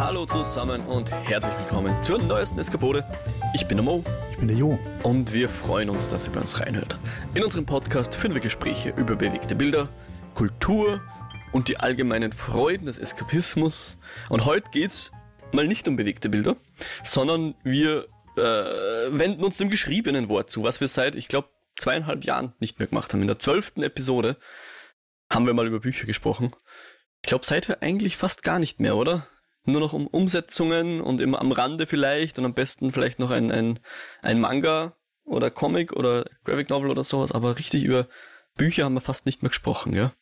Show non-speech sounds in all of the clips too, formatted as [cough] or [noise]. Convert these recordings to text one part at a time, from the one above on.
Hallo zusammen und herzlich willkommen zur neuesten Eskapode. Ich bin der Mo. Ich bin der Jo. Und wir freuen uns, dass ihr bei uns reinhört. In unserem Podcast führen wir Gespräche über bewegte Bilder, Kultur und die allgemeinen Freuden des Eskapismus. Und heute geht's mal nicht um bewegte Bilder, sondern wir äh, wenden uns dem geschriebenen Wort zu, was wir seit, ich glaube, zweieinhalb Jahren nicht mehr gemacht haben. In der zwölften Episode haben wir mal über Bücher gesprochen. Ich glaube, seither eigentlich fast gar nicht mehr, oder? Nur noch um Umsetzungen und immer am Rande vielleicht und am besten vielleicht noch ein, ein, ein Manga oder Comic oder Graphic Novel oder sowas, aber richtig über Bücher haben wir fast nicht mehr gesprochen, ja?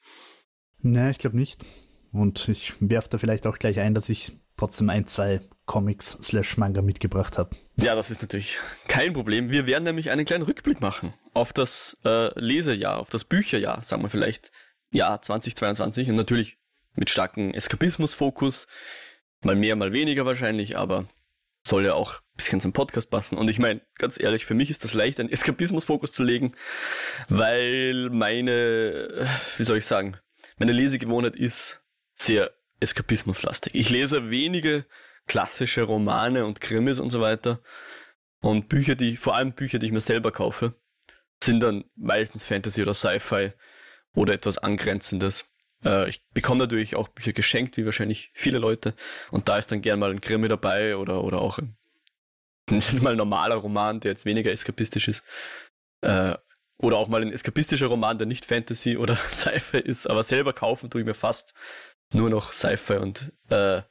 Nee, ich glaube nicht. Und ich werfe da vielleicht auch gleich ein, dass ich trotzdem ein, zwei Comics slash Manga mitgebracht habe. Ja, das ist natürlich kein Problem. Wir werden nämlich einen kleinen Rückblick machen auf das äh, Lesejahr, auf das Bücherjahr, sagen wir vielleicht, Jahr 2022 und natürlich mit starkem Eskapismusfokus. Mal mehr, mal weniger wahrscheinlich, aber soll ja auch ein bisschen zum Podcast passen. Und ich meine, ganz ehrlich, für mich ist das leicht, einen Eskapismusfokus zu legen, weil meine, wie soll ich sagen, meine Lesegewohnheit ist sehr eskapismuslastig. Ich lese wenige klassische Romane und Krimis und so weiter. Und Bücher, die, vor allem Bücher, die ich mir selber kaufe, sind dann meistens Fantasy oder Sci-Fi oder etwas Angrenzendes. Äh, ich bekomme natürlich auch Bücher geschenkt, wie wahrscheinlich viele Leute. Und da ist dann gern mal ein Krimi dabei oder, oder auch ein, [laughs] mal normaler Roman, der jetzt weniger eskapistisch ist. Äh, oder auch mal ein eskapistischer Roman, der nicht Fantasy oder [laughs] Sci-Fi ist, aber selber kaufen tue ich mir fast nur noch Sci-Fi und äh,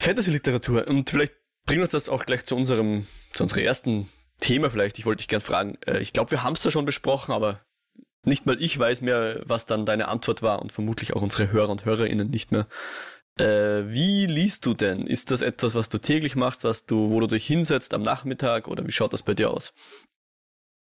Fantasy-Literatur. Und vielleicht bringt uns das auch gleich zu unserem, zu unserem ersten Thema vielleicht. Ich wollte dich gern fragen. Äh, ich glaube, wir haben es ja schon besprochen, aber nicht mal ich weiß mehr, was dann deine Antwort war und vermutlich auch unsere Hörer und Hörerinnen nicht mehr. Äh, wie liest du denn? Ist das etwas, was du täglich machst, was du, wo du dich hinsetzt am Nachmittag oder wie schaut das bei dir aus?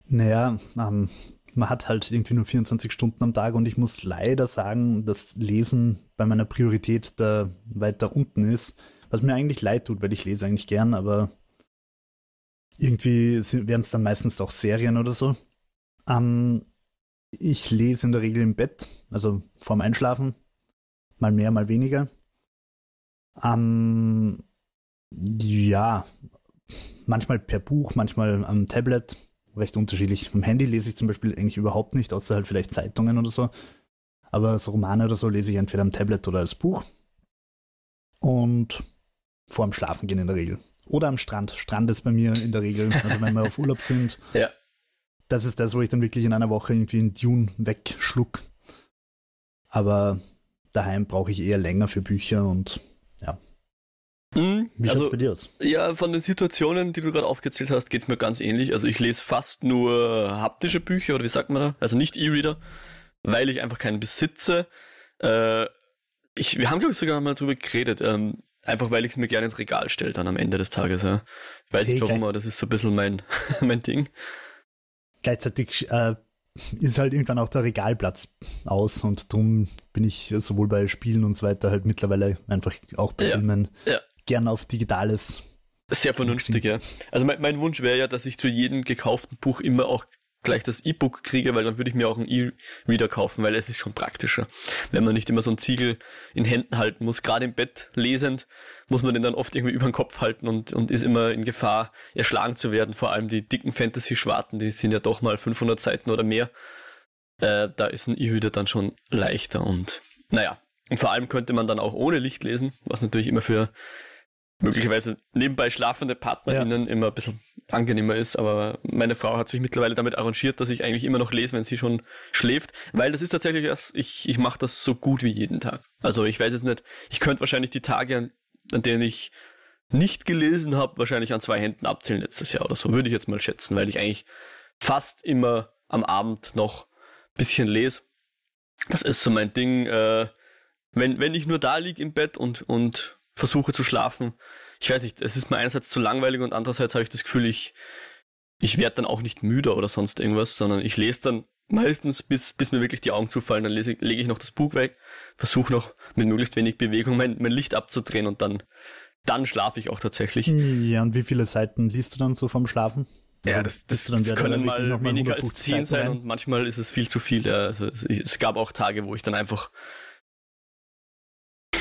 Naja, ähm, man hat halt irgendwie nur 24 Stunden am Tag und ich muss leider sagen, dass Lesen bei meiner Priorität da weiter unten ist, was mir eigentlich leid tut, weil ich lese eigentlich gern, aber irgendwie werden es dann meistens auch Serien oder so. Ähm, ich lese in der Regel im Bett, also vorm Einschlafen. Mal mehr, mal weniger. Ähm, ja, manchmal per Buch, manchmal am Tablet. Recht unterschiedlich. Am Handy lese ich zum Beispiel eigentlich überhaupt nicht, außer halt vielleicht Zeitungen oder so. Aber so Romane oder so lese ich entweder am Tablet oder als Buch. Und vorm Schlafen gehen in der Regel. Oder am Strand. Strand ist bei mir in der Regel, also wenn wir auf Urlaub sind. [laughs] Ja das ist das, wo ich dann wirklich in einer Woche irgendwie einen Dune wegschluck. Aber daheim brauche ich eher länger für Bücher und ja. Mhm, Wie also, bei dir aus? Ja, von den Situationen, die du gerade aufgezählt hast, geht es mir ganz ähnlich. Also ich lese fast nur haptische Bücher oder wie sagt man da? Also nicht E-Reader, weil ich einfach keinen besitze. Äh, ich, wir haben, glaube ich, sogar mal drüber geredet. Ähm, einfach weil ich es mir gerne ins Regal stelle dann am Ende des Tages. Ja. Ich weiß nicht warum, aber das ist so ein bisschen mein, [laughs] mein Ding gleichzeitig äh, ist halt irgendwann auch der Regalplatz aus und darum bin ich sowohl bei Spielen und so weiter halt mittlerweile einfach auch bei ja, Filmen ja. gern auf Digitales. Sehr vernünftig, ja. Also mein, mein Wunsch wäre ja, dass ich zu jedem gekauften Buch immer auch gleich das E-Book kriege, weil dann würde ich mir auch einen E-Reader kaufen, weil es ist schon praktischer. Wenn man nicht immer so ein Ziegel in Händen halten muss, gerade im Bett lesend, muss man den dann oft irgendwie über den Kopf halten und, und ist immer in Gefahr, erschlagen zu werden. Vor allem die dicken Fantasy-Schwarten, die sind ja doch mal 500 Seiten oder mehr. Äh, da ist ein E-Reader dann schon leichter und naja. Und vor allem könnte man dann auch ohne Licht lesen, was natürlich immer für möglicherweise nebenbei schlafende PartnerInnen ja. immer ein bisschen angenehmer ist, aber meine Frau hat sich mittlerweile damit arrangiert, dass ich eigentlich immer noch lese, wenn sie schon schläft, weil das ist tatsächlich erst, ich, ich mache das so gut wie jeden Tag. Also ich weiß jetzt nicht, ich könnte wahrscheinlich die Tage, an, an denen ich nicht gelesen habe, wahrscheinlich an zwei Händen abzählen letztes Jahr oder so, würde ich jetzt mal schätzen, weil ich eigentlich fast immer am Abend noch ein bisschen lese. Das ist so mein Ding. Äh, wenn, wenn ich nur da liege im Bett und, und versuche zu schlafen. Ich weiß nicht, es ist mir einerseits zu langweilig und andererseits habe ich das Gefühl, ich, ich werde dann auch nicht müder oder sonst irgendwas, sondern ich lese dann meistens, bis, bis mir wirklich die Augen zufallen, dann lese, lege ich noch das Buch weg, versuche noch mit möglichst wenig Bewegung mein, mein Licht abzudrehen und dann, dann schlafe ich auch tatsächlich. Ja, und wie viele Seiten liest du dann so vom Schlafen? Also, ja, das, das, das können mal weniger als zehn sein rein? und manchmal ist es viel zu viel. Ja. Also es, es, gab auch Tage, wo ich dann einfach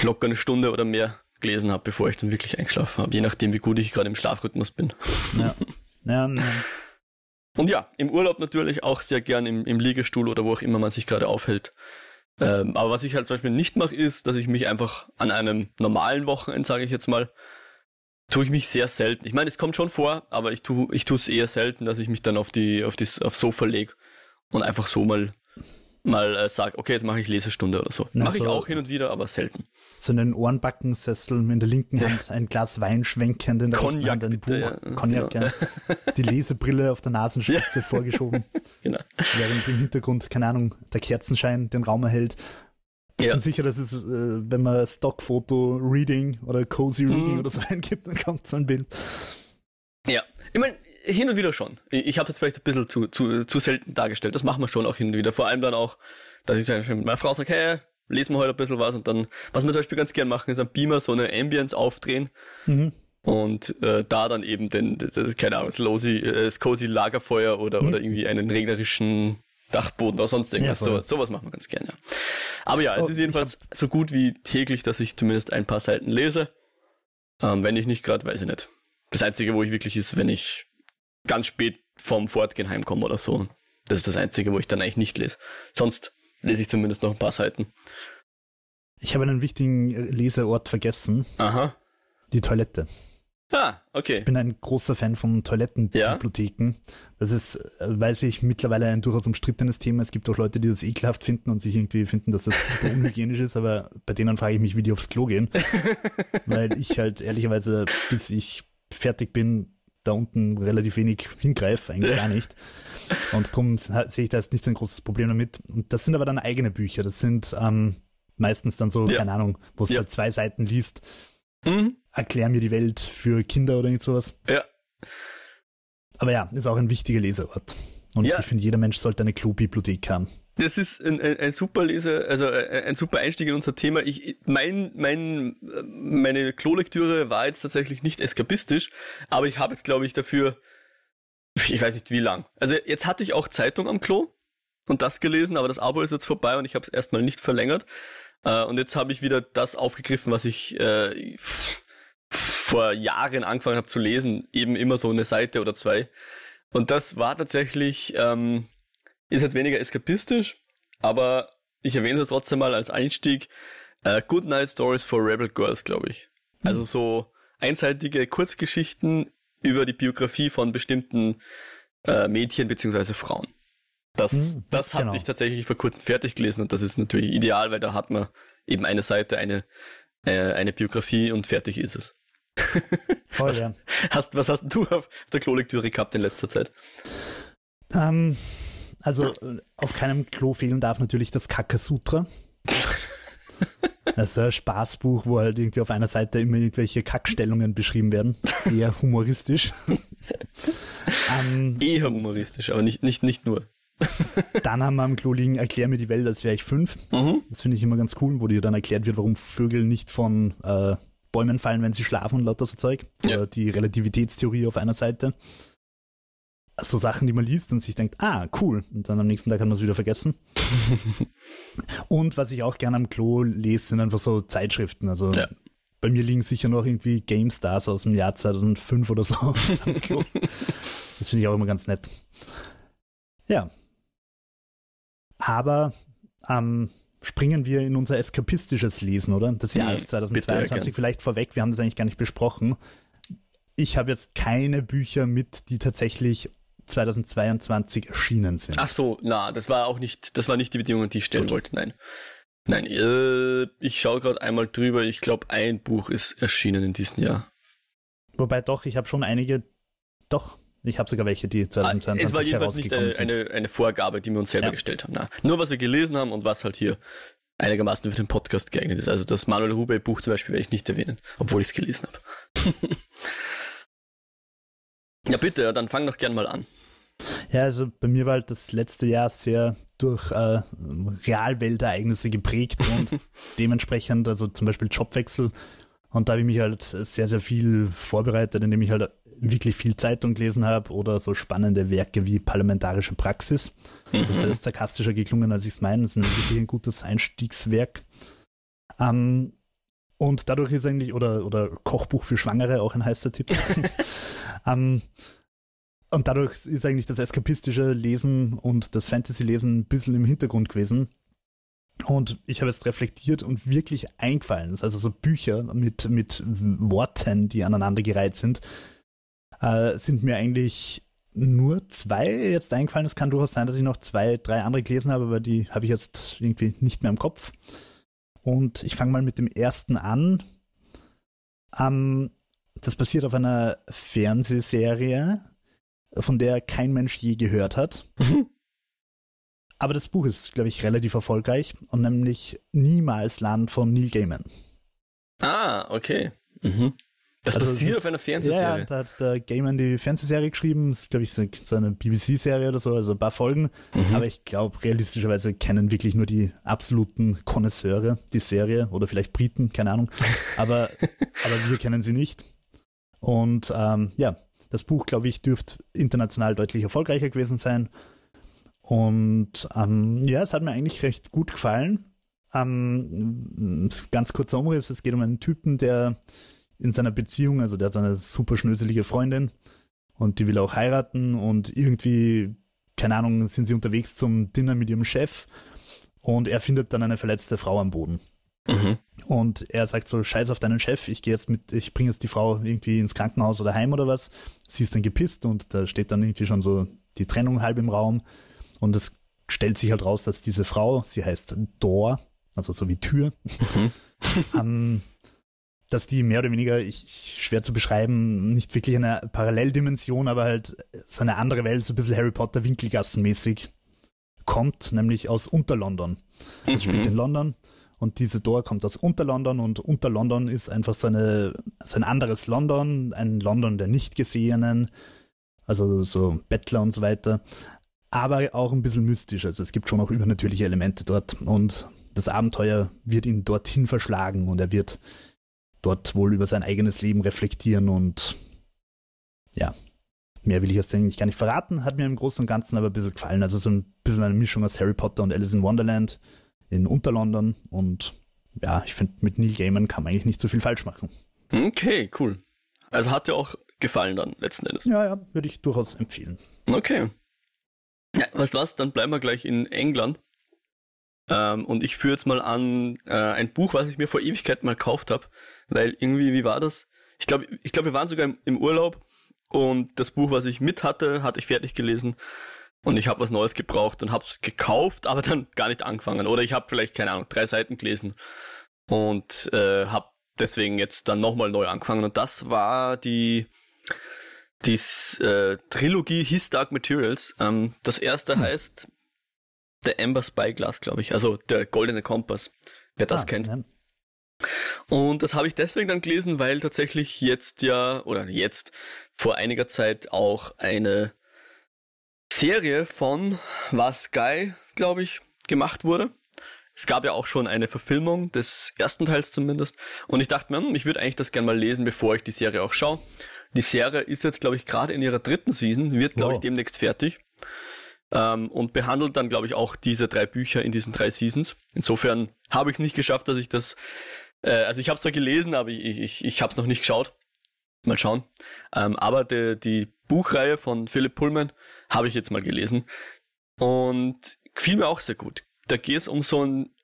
locker eine Stunde oder mehr gelesen habe, bevor ich dann wirklich eingeschlafen habe, je nachdem, wie gut ich gerade im Schlafrhythmus bin. Ja. [laughs] ja, ja. Und ja, im Urlaub natürlich auch sehr gern im, im Liegestuhl oder wo auch immer man sich gerade aufhält. Ähm, aber was ich halt zum Beispiel nicht mache, ist, dass ich mich einfach an einem normalen Wochenende, sage ich jetzt mal, tue ich mich sehr selten. Ich meine, es kommt schon vor, aber ich tue ich tue es eher selten, dass ich mich dann auf die auf das aufs Sofa lege und einfach so mal mal äh, sage, okay, jetzt mache ich Lesestunde oder so. Mache ich so- auch hin und wieder, aber selten. So einen Ohrenbackensessel in der linken Hand, ein Glas Wein schwenkend, in der rechten Cognac Hand ein bitte, Buch, ja. Cognac, Genau. ja. die Lesebrille auf der Nasenspitze [laughs] vorgeschoben, [laughs] Genau. während im Hintergrund, keine Ahnung, der Kerzenschein den Raum erhält. Ich Ja. bin sicher, dass es, äh, wenn man Stockfoto Reading oder Cozy Reading Mhm. oder so [laughs] eingibt, dann kommt so ein Bild. Ja, ich meine, hin und wieder schon. Ich, ich habe jetzt vielleicht ein bisschen zu, zu, zu selten dargestellt. Das machen wir schon auch hin und wieder. Vor allem dann auch, dass ich zum Beispiel mit meiner Frau sage, hey, lesen wir heute ein bisschen was und dann, was wir zum Beispiel ganz gern machen, ist am Beamer so eine Ambience aufdrehen Mhm. und äh, da dann eben den, das ist keine Ahnung, das, Losi, äh, das cozy Lagerfeuer oder, Mhm. oder irgendwie einen regnerischen Dachboden oder sonst irgendwas. Ja, so, sowas machen wir ganz gern, ja. Aber ja, es Oh, ist jedenfalls so gut wie täglich, dass ich zumindest ein paar Seiten lese. Ähm, wenn ich nicht gerade, weiß ich nicht. Das Einzige, wo ich wirklich ist, wenn ich ganz spät vom Fortgehen heimkomme oder so. Das ist das Einzige, wo ich dann eigentlich nicht lese. Sonst lese ich zumindest noch ein paar Seiten. Ich habe einen wichtigen äh, Leseort vergessen, Aha. die Toilette. Ah, okay. Ich bin ein großer Fan von Toilettenbibliotheken. Das ist, äh, weiß ich, mittlerweile ein durchaus umstrittenes Thema. Es gibt auch Leute, die das ekelhaft finden und sich irgendwie finden, dass das super unhygienisch ist, aber bei denen frage ich mich, wie die aufs Klo gehen. [laughs] Weil ich halt ehrlicherweise, bis ich fertig bin, da unten relativ wenig [laughs] hingreife, eigentlich gar nicht. Und darum sehe ich da jetzt nicht so ein großes Problem damit. Und das sind aber dann eigene Bücher. Das sind ähm, meistens dann so, Ja. keine Ahnung, wo es Ja. halt zwei Seiten liest. Mhm. Erklär mir die Welt für Kinder oder irgend sowas. Ja. Aber ja, ist auch ein wichtiger Leseort. Und ich finde, jeder Mensch sollte eine Klobibliothek haben. Das ist ein, ein, ein super Lese, also ein, ein super Einstieg in unser Thema. Ich, mein, mein, äh, meine Klolektüre war jetzt tatsächlich nicht eskapistisch, aber ich habe jetzt, glaube ich, dafür, ich weiß nicht wie lang. Also jetzt hatte ich auch Zeitung am Klo und das gelesen, aber das Abo ist jetzt vorbei und ich habe es erstmal nicht verlängert. Äh, und jetzt habe ich wieder das aufgegriffen, was ich äh, vor Jahren angefangen habe zu lesen, eben immer so eine Seite oder zwei. Und das war tatsächlich, ähm, ist jetzt weniger eskapistisch, aber ich erwähne es trotzdem mal als Einstieg. Äh, Good Night Stories for Rebel Girls, glaube ich. Also so einseitige Kurzgeschichten über die Biografie von bestimmten äh, Mädchen beziehungsweise Frauen. Das, Hm, das hatte genau. ich tatsächlich vor kurzem fertig gelesen und das ist natürlich ideal, weil da hat man eben eine Seite, eine, äh, eine Biografie und fertig ist es. [laughs] Voll, Was- ja. Hast, was hast du auf der Klolektüre gehabt in letzter Zeit? Ähm, also äh, auf keinem Klo fehlen darf natürlich das Kakasutra. [laughs] Das ist ein Spaßbuch, wo halt irgendwie auf einer Seite immer irgendwelche Kackstellungen beschrieben werden. Eher humoristisch. [laughs] ähm, Eher humoristisch, aber nicht, nicht, nicht nur. [laughs] dann haben wir am Klo liegen, erklär mir die Welt, als wäre ich fünf. Mhm. Das finde ich immer ganz cool, wo dir dann erklärt wird, warum Vögel nicht von äh, Bäumen fallen, wenn sie schlafen und lauter so Zeug. Ja. Oder die Relativitätstheorie auf einer Seite. So Sachen, die man liest und sich denkt, ah, cool. Und dann am nächsten Tag hat man es wieder vergessen. [laughs] und was ich auch gerne am Klo lese, sind einfach so Zeitschriften. Also Ja. bei mir liegen sicher noch irgendwie GameStars aus dem Jahr 2005 oder so am Klo. [laughs] Das finde ich auch immer ganz nett. Ja. Aber ähm, springen wir in unser eskapistisches Lesen, oder? Das Jahr Mhm, ist bitte, 2022 gern. vielleicht vorweg, wir haben das eigentlich gar nicht besprochen. Ich habe jetzt keine Bücher mit, die tatsächlich 2022 erschienen sind. Ach so, na, das war auch nicht, das war nicht die Bedingung, die ich stellen Gut. wollte, nein. Nein, äh, ich schaue gerade einmal drüber. Ich glaube, ein Buch ist erschienen in diesem Jahr. Wobei doch, ich habe schon einige, doch, ich habe sogar welche, die Ah, 2022 es war jedenfalls nicht herausgekommen eine, eine, eine Vorgabe, die wir uns selber Ja. gestellt haben. Na, nur was wir gelesen haben und was halt hier einigermaßen für den Podcast geeignet ist. Also das Manuel Rubey Buch zum Beispiel werde ich nicht erwähnen, obwohl ich es gelesen habe. [laughs] ja bitte, dann fang doch gern mal an. Ja, also bei mir war halt das letzte Jahr sehr durch äh, Realweltereignisse geprägt und [laughs] dementsprechend, also zum Beispiel Jobwechsel. Und da habe ich mich halt sehr, sehr viel vorbereitet, indem ich halt wirklich viel Zeitung gelesen habe oder so spannende Werke wie Parlamentarische Praxis. Das Mhm. ist sarkastischer geklungen, als ich es meine. Das ist ein wirklich ein gutes Einstiegswerk. Ähm, und dadurch ist eigentlich, oder, oder Kochbuch für Schwangere, auch ein heißer Tipp. um, [laughs] und dadurch ist eigentlich das eskapistische Lesen und das Fantasy-Lesen ein bisschen im Hintergrund gewesen. Und ich habe jetzt reflektiert und wirklich eingefallen. Das ist also so Bücher mit, mit Worten, die aneinandergereiht sind, äh, sind mir eigentlich nur zwei jetzt eingefallen. Es kann durchaus sein, dass ich noch zwei, drei andere gelesen habe, aber die habe ich jetzt irgendwie nicht mehr im Kopf. Und ich fange mal mit dem ersten an. Ähm, das basiert auf einer Fernsehserie, von der kein Mensch je gehört hat. Mhm. Aber das Buch ist, glaube ich, relativ erfolgreich und nämlich Niemals Land von Neil Gaiman. Ah, okay. Mhm. Das also basiert ist, auf einer Fernsehserie. Ja, da hat der Gaiman die Fernsehserie geschrieben. Das ist, glaube ich, so eine BBC-Serie oder so, also ein paar Folgen. Mhm. Aber ich glaube, realistischerweise kennen wirklich nur die absoluten Konnoisseure die Serie oder vielleicht Briten, keine Ahnung. Aber, [laughs] aber wir kennen sie nicht. Und ähm, ja, das Buch, glaube ich, dürfte international deutlich erfolgreicher gewesen sein. Und ähm, ja, es hat mir eigentlich recht gut gefallen. Ähm, ganz kurzer Umriss, es geht um einen Typen, der in seiner Beziehung, also der hat eine super schnöselige Freundin und die will auch heiraten und irgendwie, keine Ahnung, sind sie unterwegs zum Dinner mit ihrem Chef und er findet dann eine verletzte Frau am Boden. Mhm. Und er sagt so, scheiß auf deinen Chef, ich gehe jetzt mit, ich bringe jetzt die Frau irgendwie ins Krankenhaus oder heim oder was. Sie ist dann gepisst und da steht dann irgendwie schon so die Trennung halb im Raum. Und es stellt sich halt raus, dass diese Frau, sie heißt Door, also so wie Tür, mhm. [laughs] ähm, dass die mehr oder weniger, ich, schwer zu beschreiben, nicht wirklich eine Paralleldimension, aber halt so eine andere Welt, so ein bisschen Harry Potter Winkelgassenmäßig kommt, nämlich aus Unterlondon. Das mhm. spielt in London und diese Door kommt aus Unterlondon und Unterlondon ist einfach so, eine, so ein anderes London, ein London der Nichtgesehenen, also so Bettler und so weiter, aber auch ein bisschen mystisch. Also es gibt schon auch übernatürliche Elemente dort und das Abenteuer wird ihn dorthin verschlagen und er wird dort wohl über sein eigenes Leben reflektieren und ja, mehr will ich jetzt eigentlich gar nicht verraten, hat mir im Großen und Ganzen aber ein bisschen gefallen. Also so ein bisschen eine Mischung aus Harry Potter und Alice in Wonderland in Unterlondon und ja, ich finde, mit Neil Gaiman kann man eigentlich nicht so viel falsch machen. Okay, cool. Also hat dir auch gefallen dann letzten Endes. Ja, ja, würde ich durchaus empfehlen. Okay. Ja, du was, dann bleiben wir gleich in England. Ähm, und ich führe jetzt mal an äh, ein Buch, was ich mir vor Ewigkeit mal gekauft habe. Weil irgendwie, wie war das? Ich glaube, ich glaub, wir waren sogar im, im Urlaub und das Buch, was ich mit hatte, hatte ich fertig gelesen. Und ich habe was Neues gebraucht und habe es gekauft, aber dann gar nicht angefangen. Oder ich habe vielleicht, keine Ahnung, drei Seiten gelesen und äh, habe deswegen jetzt dann nochmal neu angefangen. Und das war die, die äh, Trilogie His Dark Materials. Ähm, das erste hm. heißt The Amber Spyglass, glaube ich. Also der Goldene Kompass, wer das ah, kennt. Ja. Und das habe ich deswegen dann gelesen, weil tatsächlich jetzt ja, oder jetzt vor einiger Zeit auch eine Serie von Was Guy, glaube ich, gemacht wurde. Es gab ja auch schon eine Verfilmung des ersten Teils zumindest. Und ich dachte mir, hm, ich würde eigentlich das gerne mal lesen, bevor ich die Serie auch schaue. Die Serie ist jetzt, glaube ich, gerade in ihrer dritten Season, wird, glaube wow. ich, demnächst fertig. Ähm, und behandelt dann, glaube ich, auch diese drei Bücher in diesen drei Seasons. Insofern habe ich es nicht geschafft, dass ich das, äh, also ich habe es zwar gelesen, aber ich, ich, ich habe es noch nicht geschaut. Mal schauen. Ähm, aber die, die Buchreihe von Philipp Pullman habe ich jetzt mal gelesen und gefiel mir auch sehr gut. Da geht es um so ein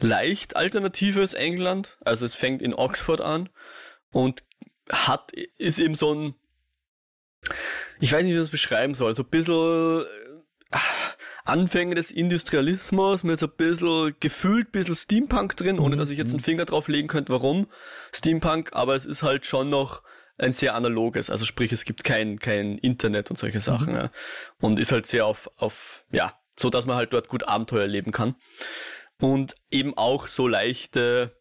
leicht alternatives England. Also es fängt in Oxford an und hat, ist eben so ein, ich weiß nicht, wie ich das beschreiben soll, so ein bisschen äh, Anfänge des Industrialismus mit so ein bisschen gefühlt ein bisschen Steampunk drin, ohne dass ich jetzt einen mhm. Finger drauf legen könnte, warum Steampunk, aber es ist halt schon noch ein sehr analoges, also sprich, es gibt kein, kein Internet und solche Sachen. Mhm. Ja. Und ist halt sehr auf, auf, ja, so dass man halt dort gut Abenteuer erleben kann. Und eben auch so leichte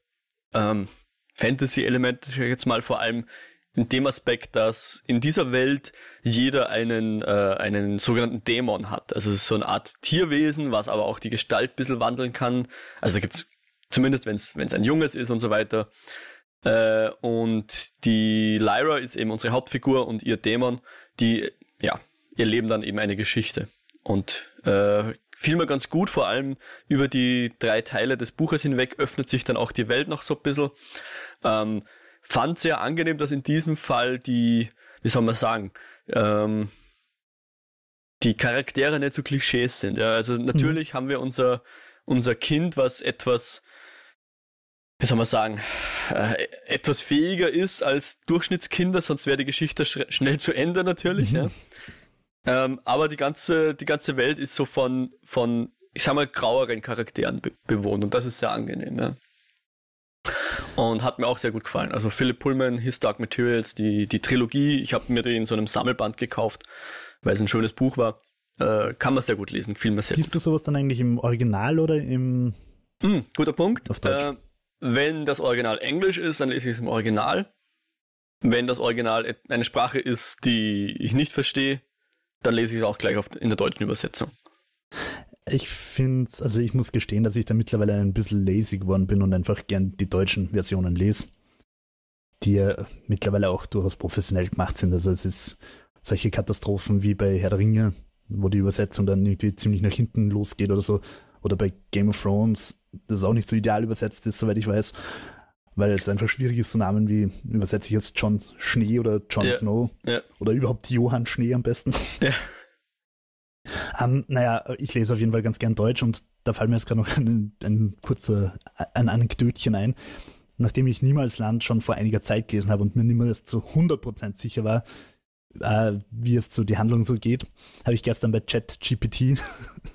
ähm, Fantasy-Elemente, jetzt mal vor allem in dem Aspekt, dass in dieser Welt jeder einen, äh, einen sogenannten Dämon hat. Also es ist so eine Art Tierwesen, was aber auch die Gestalt ein bisschen wandeln kann. Also gibt es, zumindest wenn es ein Junges ist und so weiter, äh, und die Lyra ist eben unsere Hauptfigur und ihr Dämon, die, ja, ihr Leben dann eben eine Geschichte. Und äh, fiel mir ganz gut, vor allem über die drei Teile des Buches hinweg öffnet sich dann auch die Welt noch so ein bisschen. Ähm, fand sehr angenehm, dass in diesem Fall die, wie soll man sagen, ähm, die Charaktere nicht so Klischees sind. Ja. Also natürlich mhm. haben wir unser, unser Kind, was etwas, wie soll man sagen, äh, etwas fähiger ist als Durchschnittskinder, sonst wäre die Geschichte sch schnell zu Ende natürlich. Mhm. Ja. Ähm, aber die ganze, die ganze Welt ist so von, von, ich sag mal, graueren Charakteren be bewohnt und das ist sehr angenehm. Ja. Und hat mir auch sehr gut gefallen. Also Philip Pullman, His Dark Materials, die, die Trilogie, ich habe mir die in so einem Sammelband gekauft, weil es ein schönes Buch war. Äh, kann man sehr gut lesen, fiel mir sehr Liest gut. du sowas dann eigentlich im Original oder im... Mm, guter Punkt. Auf Deutsch. Äh, wenn das Original Englisch ist, dann lese ich es im Original. Wenn das Original eine Sprache ist, die ich nicht verstehe, dann lese ich es auch gleich in der deutschen Übersetzung. Ich finde, also ich muss gestehen, dass ich da mittlerweile ein bisschen lazy geworden bin und einfach gern die deutschen Versionen lese, die ja mittlerweile auch durchaus professionell gemacht sind. Also es ist solche Katastrophen wie bei Herr der Ringe, wo die Übersetzung dann irgendwie ziemlich nach hinten losgeht oder so. Oder bei Game of Thrones, das auch nicht so ideal übersetzt ist, soweit ich weiß weil es einfach schwierig ist, so Namen wie, übersetze ich jetzt John Schnee oder John ja. Snow ja. oder überhaupt Johann Schnee am besten. Ja. Ähm, naja, ich lese auf jeden Fall ganz gern Deutsch und da fällt mir jetzt gerade noch [laughs] ein, ein kurzer ein Anekdötchen ein. Nachdem ich niemals Land schon vor einiger Zeit gelesen habe und mir niemals zu 100% sicher war, äh, wie es so die Handlung so geht, habe ich gestern bei ChatGPT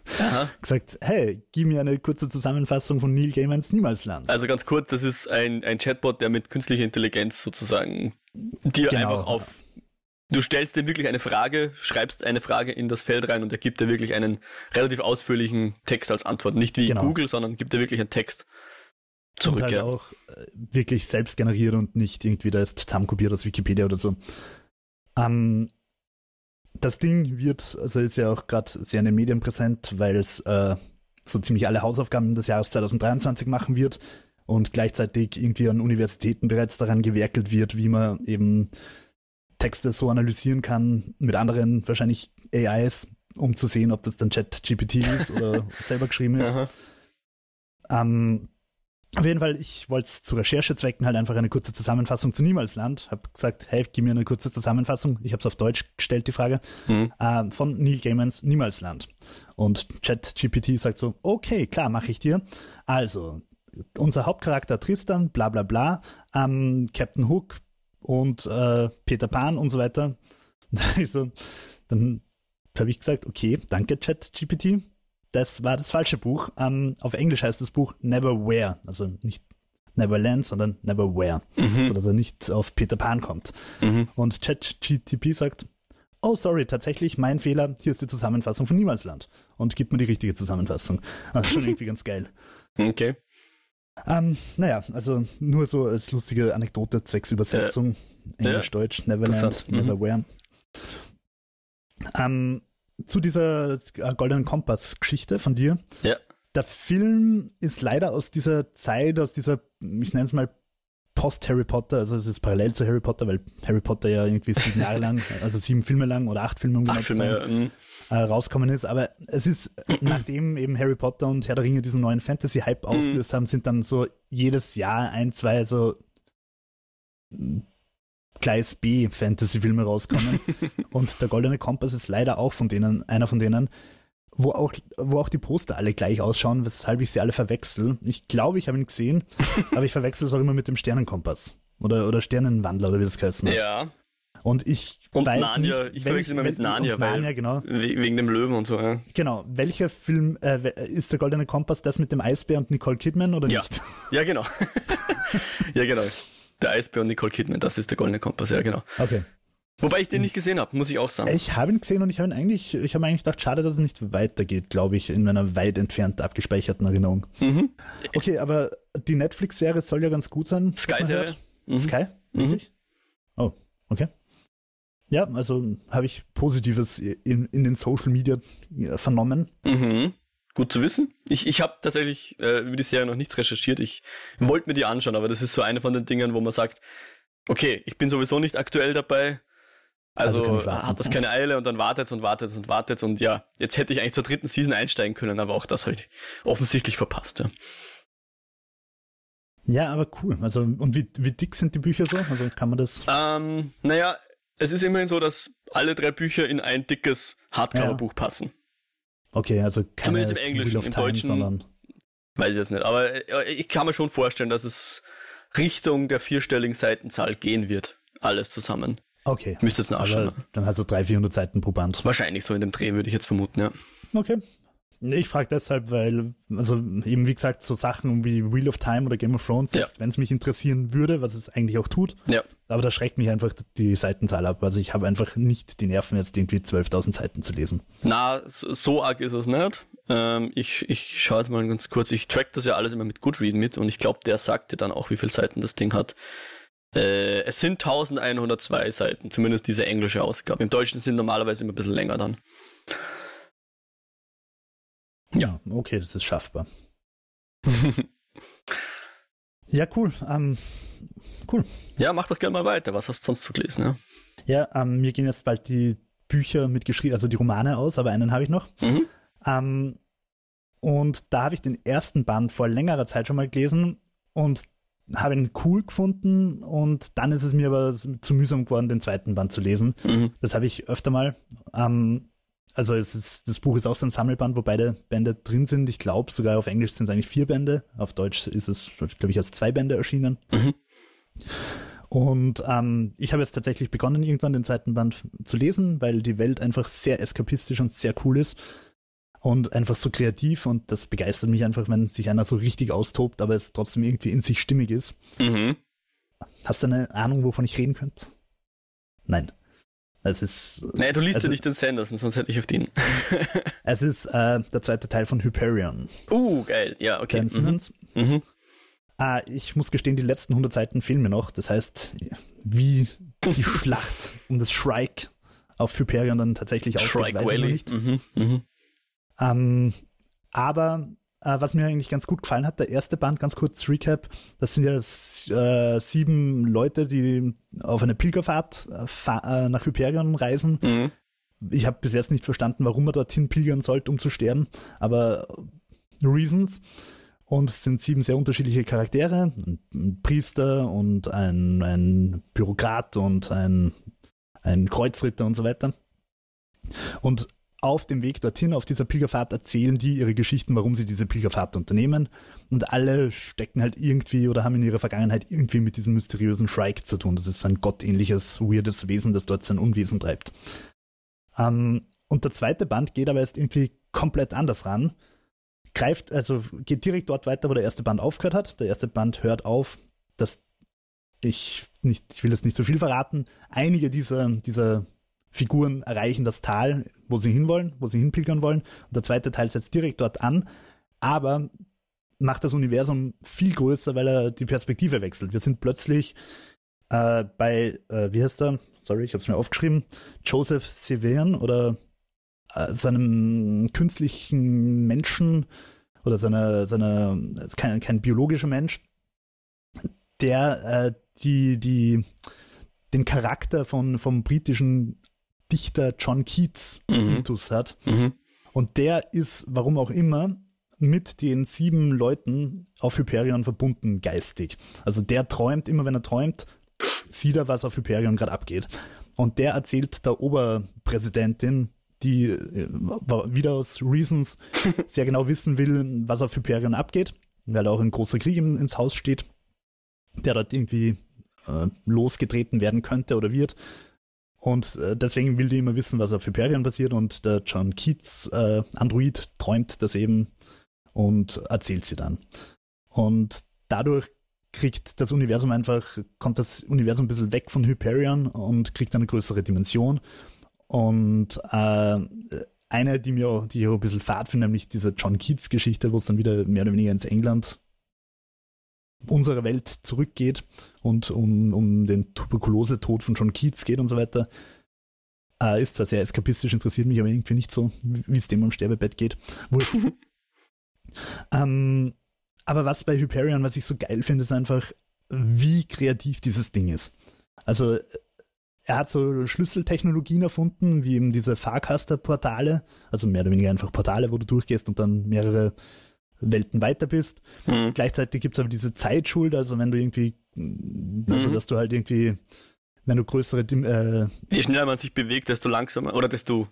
[laughs] gesagt, hey, gib mir eine kurze Zusammenfassung von Neil Gaimans Niemalsland. Also ganz kurz, das ist ein, ein Chatbot, der mit künstlicher Intelligenz sozusagen dir genau. einfach auf Du stellst dir wirklich eine Frage, schreibst eine Frage in das Feld rein und er gibt dir wirklich einen relativ ausführlichen Text als Antwort. Nicht wie genau. Google, sondern gibt dir wirklich einen Text zurück. Und halt ja. auch äh, wirklich selbst generiert und nicht irgendwie da ist zusammenkopiert aus Wikipedia oder so. Ähm, das Ding wird, also ist ja auch gerade sehr in den Medien präsent, weil es äh, so ziemlich alle Hausaufgaben des Jahres 2023 machen wird und gleichzeitig irgendwie an Universitäten bereits daran gewerkelt wird, wie man eben Texte so analysieren kann mit anderen wahrscheinlich AIs, um zu sehen, ob das dann Chat-GPT ist oder [laughs] selber geschrieben ist. Ähm, auf jeden Fall, ich wollte zu Recherchezwecken halt einfach eine kurze Zusammenfassung zu Niemalsland. Hab gesagt, hey, gib mir eine kurze Zusammenfassung. Ich habe es auf Deutsch gestellt, die Frage, mhm. äh, von Neil Gaimans Niemalsland. Und ChatGPT sagt so, okay, klar, mache ich dir. Also, unser Hauptcharakter Tristan, bla bla bla, ähm, Captain Hook und äh, Peter Pan und so weiter. [laughs] Also, dann habe ich gesagt, okay, danke ChatGPT das war das falsche Buch. Ähm, auf Englisch heißt das Buch Neverwhere, also nicht Neverland, sondern Neverwhere, mhm. sodass er nicht auf Peter Pan kommt. Mhm. Und ChatGTP sagt, oh sorry, tatsächlich mein Fehler, hier ist die Zusammenfassung von Niemalsland und gibt mir die richtige Zusammenfassung. Also schon [laughs] irgendwie ganz geil. Okay. Ähm, naja, also nur so als lustige Anekdote, zwecks Übersetzung, ja. Englisch-Deutsch, Neverland, mhm. Neverwhere. Ähm, zu dieser äh, Goldenen Kompass-Geschichte von dir. Ja. Der Film ist leider aus dieser Zeit, aus dieser, ich nenne es mal Post-Harry Potter, also es ist parallel zu Harry Potter, weil Harry Potter ja irgendwie sieben Jahre lang, [laughs] also sieben Filme lang oder acht Filme, um acht Filme, sein, ja. Mhm. äh, rauskommen ist. Aber es ist, nachdem eben Harry Potter und Herr der Ringe diesen neuen Fantasy-Hype mhm. ausgelöst haben, sind dann so jedes Jahr ein, zwei so Gleis B Fantasy-Filme rauskommen. [laughs] und der Goldene Kompass ist leider auch von denen, einer von denen, wo auch, wo auch die Poster alle gleich ausschauen, weshalb ich sie alle verwechsel. Ich glaube, ich habe ihn gesehen, [laughs] aber ich verwechsel es auch immer mit dem Sternenkompass. Oder, oder Sternenwandler, oder wie das heißt. Ja. Und ich und weiß Narnia. nicht, ich verwechsel immer mit Narnia, weil, Narnia, genau. wegen dem Löwen und so. Ja. Genau. Welcher Film äh, ist der Goldene Kompass? Das mit dem Eisbär und Nicole Kidman oder ja. nicht? Ja, genau. [laughs] ja, genau. Der Eisbär und Nicole Kidman, das ist der Goldene Kompass, ja genau. Okay. Wobei ich den nicht gesehen habe, muss ich auch sagen. Ich habe ihn gesehen und ich habe ihn eigentlich, ich habe eigentlich gedacht, schade, dass es nicht weitergeht, glaube ich, in meiner weit entfernt abgespeicherten Erinnerung. Mhm. Okay, aber die Netflix-Serie soll ja ganz gut sein. Sky-Serie. Mhm. Sky? Mhm. Wirklich? Mhm. Oh, okay. Ja, also habe ich Positives in, in den Social Media vernommen. Mhm. Gut zu wissen. Ich, ich habe tatsächlich äh, über die Serie noch nichts recherchiert. Ich wollte mir die anschauen, aber das ist so eine von den Dingen, wo man sagt, okay, ich bin sowieso nicht aktuell dabei. Also, also hat das keine Eile und dann wartet und wartet und wartet und ja, jetzt hätte ich eigentlich zur dritten Season einsteigen können, aber auch das habe ich offensichtlich verpasst. Ja. Ja, aber cool. Also, und wie, wie dick sind die Bücher so? Also kann man das. Ähm, naja, es ist immerhin so, dass alle drei Bücher in ein dickes Hardcover-Buch ja. passen. Okay, also keine Zumindest im Englischen, im Time, Deutschen sondern... weiß ich jetzt nicht. Aber äh, ich kann mir schon vorstellen, dass es Richtung der vierstelligen Seitenzahl gehen wird. Alles zusammen. Okay. Müsste es nachschauen. Aber dann halt so 300, 400 Seiten pro Band. Wahrscheinlich so in dem Dreh, würde ich jetzt vermuten, ja. Okay. Ich frage deshalb, weil, also eben wie gesagt, so Sachen wie Wheel of Time oder Game of Thrones, ja. wenn es mich interessieren würde, was es eigentlich auch tut, ja. aber da schreckt mich einfach die Seitenzahl ab. Also ich habe einfach nicht die Nerven, jetzt irgendwie 12.000 Seiten zu lesen. Na, so arg ist es nicht. Ähm, ich, ich schaue jetzt mal ganz kurz, ich track das ja alles immer mit Goodread mit und ich glaube, der sagt dir dann auch, wie viele Seiten das Ding hat. Äh, es sind 1102 Seiten, zumindest diese englische Ausgabe. Im Deutschen sind normalerweise immer ein bisschen länger dann. Ja, okay, das ist schaffbar. [laughs] ja, cool. Ähm, cool. Ja, mach doch gerne mal weiter. Was hast du sonst zu lesen? Ja, ja ähm, mir gehen jetzt bald die Bücher mit geschrieben, also die Romane aus, aber einen habe ich noch. Mhm. Ähm, und da habe ich den ersten Band vor längerer Zeit schon mal gelesen und habe ihn cool gefunden und dann ist es mir aber zu mühsam geworden, den zweiten Band zu lesen. Mhm. Das habe ich öfter mal. Ähm, also es ist, das Buch ist auch so ein Sammelband, wo beide Bände drin sind. Ich glaube, sogar auf Englisch sind es eigentlich vier Bände. Auf Deutsch ist es, glaube ich, als zwei Bände erschienen. Mhm. Und ähm, ich habe jetzt tatsächlich begonnen, irgendwann den zweiten Band zu lesen, weil die Welt einfach sehr eskapistisch und sehr cool ist und einfach so kreativ und das begeistert mich einfach, wenn sich einer so richtig austobt, aber es trotzdem irgendwie in sich stimmig ist. Mhm. Hast du eine Ahnung, wovon ich reden könnte? Nein. Es ist. Naja, du liest also, ja nicht den Sanderson, sonst hätte ich auf den. [laughs] es ist äh, der zweite Teil von Hyperion. Uh, geil. Ja, okay. Dan Simmons. Mhm. Mhm. Äh, ich muss gestehen, die letzten 100 Seiten fehlen mir noch. Das heißt, wie die [laughs] Schlacht um das Shrike auf Hyperion dann tatsächlich ausgeht, weiß ich noch nicht. Mhm. Mhm. Ähm, aber äh, was mir eigentlich ganz gut gefallen hat, der erste Band, ganz kurz Recap, das sind ja äh, sieben Leute, die auf eine Pilgerfahrt äh, nach Hyperion reisen. Mhm. Ich habe bis jetzt nicht verstanden, warum man dorthin pilgern sollte, um zu sterben, aber Reasons. Und es sind sieben sehr unterschiedliche Charaktere, ein, ein Priester und ein, ein Bürokrat und ein, ein Kreuzritter und so weiter. Und auf dem Weg dorthin, auf dieser Pilgerfahrt, erzählen die ihre Geschichten, warum sie diese Pilgerfahrt unternehmen. Und alle stecken halt irgendwie oder haben in ihrer Vergangenheit irgendwie mit diesem mysteriösen Shrike zu tun. Das ist ein gottähnliches, weirdes Wesen, das dort sein Unwesen treibt. Ähm, und der zweite Band geht aber erst irgendwie komplett anders ran. Greift, also geht direkt dort weiter, wo der erste Band aufgehört hat. Der erste Band hört auf, dass ich nicht, ich will jetzt nicht so viel verraten, einige dieser, dieser Figuren erreichen das Tal, wo sie hinwollen, wo sie hinpilgern wollen. Und der zweite Teil setzt direkt dort an, aber macht das Universum viel größer, weil er die Perspektive wechselt. Wir sind plötzlich äh, bei, äh, wie heißt er? Sorry, ich habe es mir aufgeschrieben. Joseph Severn oder äh, seinem künstlichen Menschen oder seiner, seiner kein, kein biologischer Mensch, der äh, die, die, den Charakter von, vom britischen Dichter John Keats mhm. Intus hat. Mhm. Und der ist, warum auch immer, mit den sieben Leuten auf Hyperion verbunden geistig. Also der träumt, immer wenn er träumt, sieht er, was auf Hyperion gerade abgeht. Und der erzählt der Oberpräsidentin, die äh, wieder aus Reasons [laughs] sehr genau wissen will, was auf Hyperion abgeht, weil auch ein großer Krieg ins Haus steht, der dort irgendwie äh, losgetreten werden könnte oder wird. Und äh, deswegen will die immer wissen, was auf Hyperion passiert. Und der John Keats äh, Android träumt das eben und erzählt sie dann. Und dadurch kriegt das Universum einfach, kommt das Universum ein bisschen weg von Hyperion und kriegt eine größere Dimension. Und äh, eine, die mir, die ich auch ein bisschen fad finde, nämlich diese John Keats Geschichte, wo es dann wieder mehr oder weniger ins England unserer Welt zurückgeht und um, um den Tuberkulosetod von John Keats geht und so weiter. Äh, ist zwar sehr eskapistisch, interessiert mich aber irgendwie nicht so, wie es dem am Sterbebett geht. [laughs] ähm, aber was bei Hyperion, was ich so geil finde, ist einfach, wie kreativ dieses Ding ist. Also er hat so Schlüsseltechnologien erfunden, wie eben diese Farcaster-Portale, also mehr oder weniger einfach Portale, wo du durchgehst und dann mehrere Welten weiter bist. Mhm. Gleichzeitig gibt es aber diese Zeitschuld, also wenn du irgendwie, also mhm. dass du halt irgendwie, wenn du größere... Äh, Je schneller man sich bewegt, desto langsamer oder desto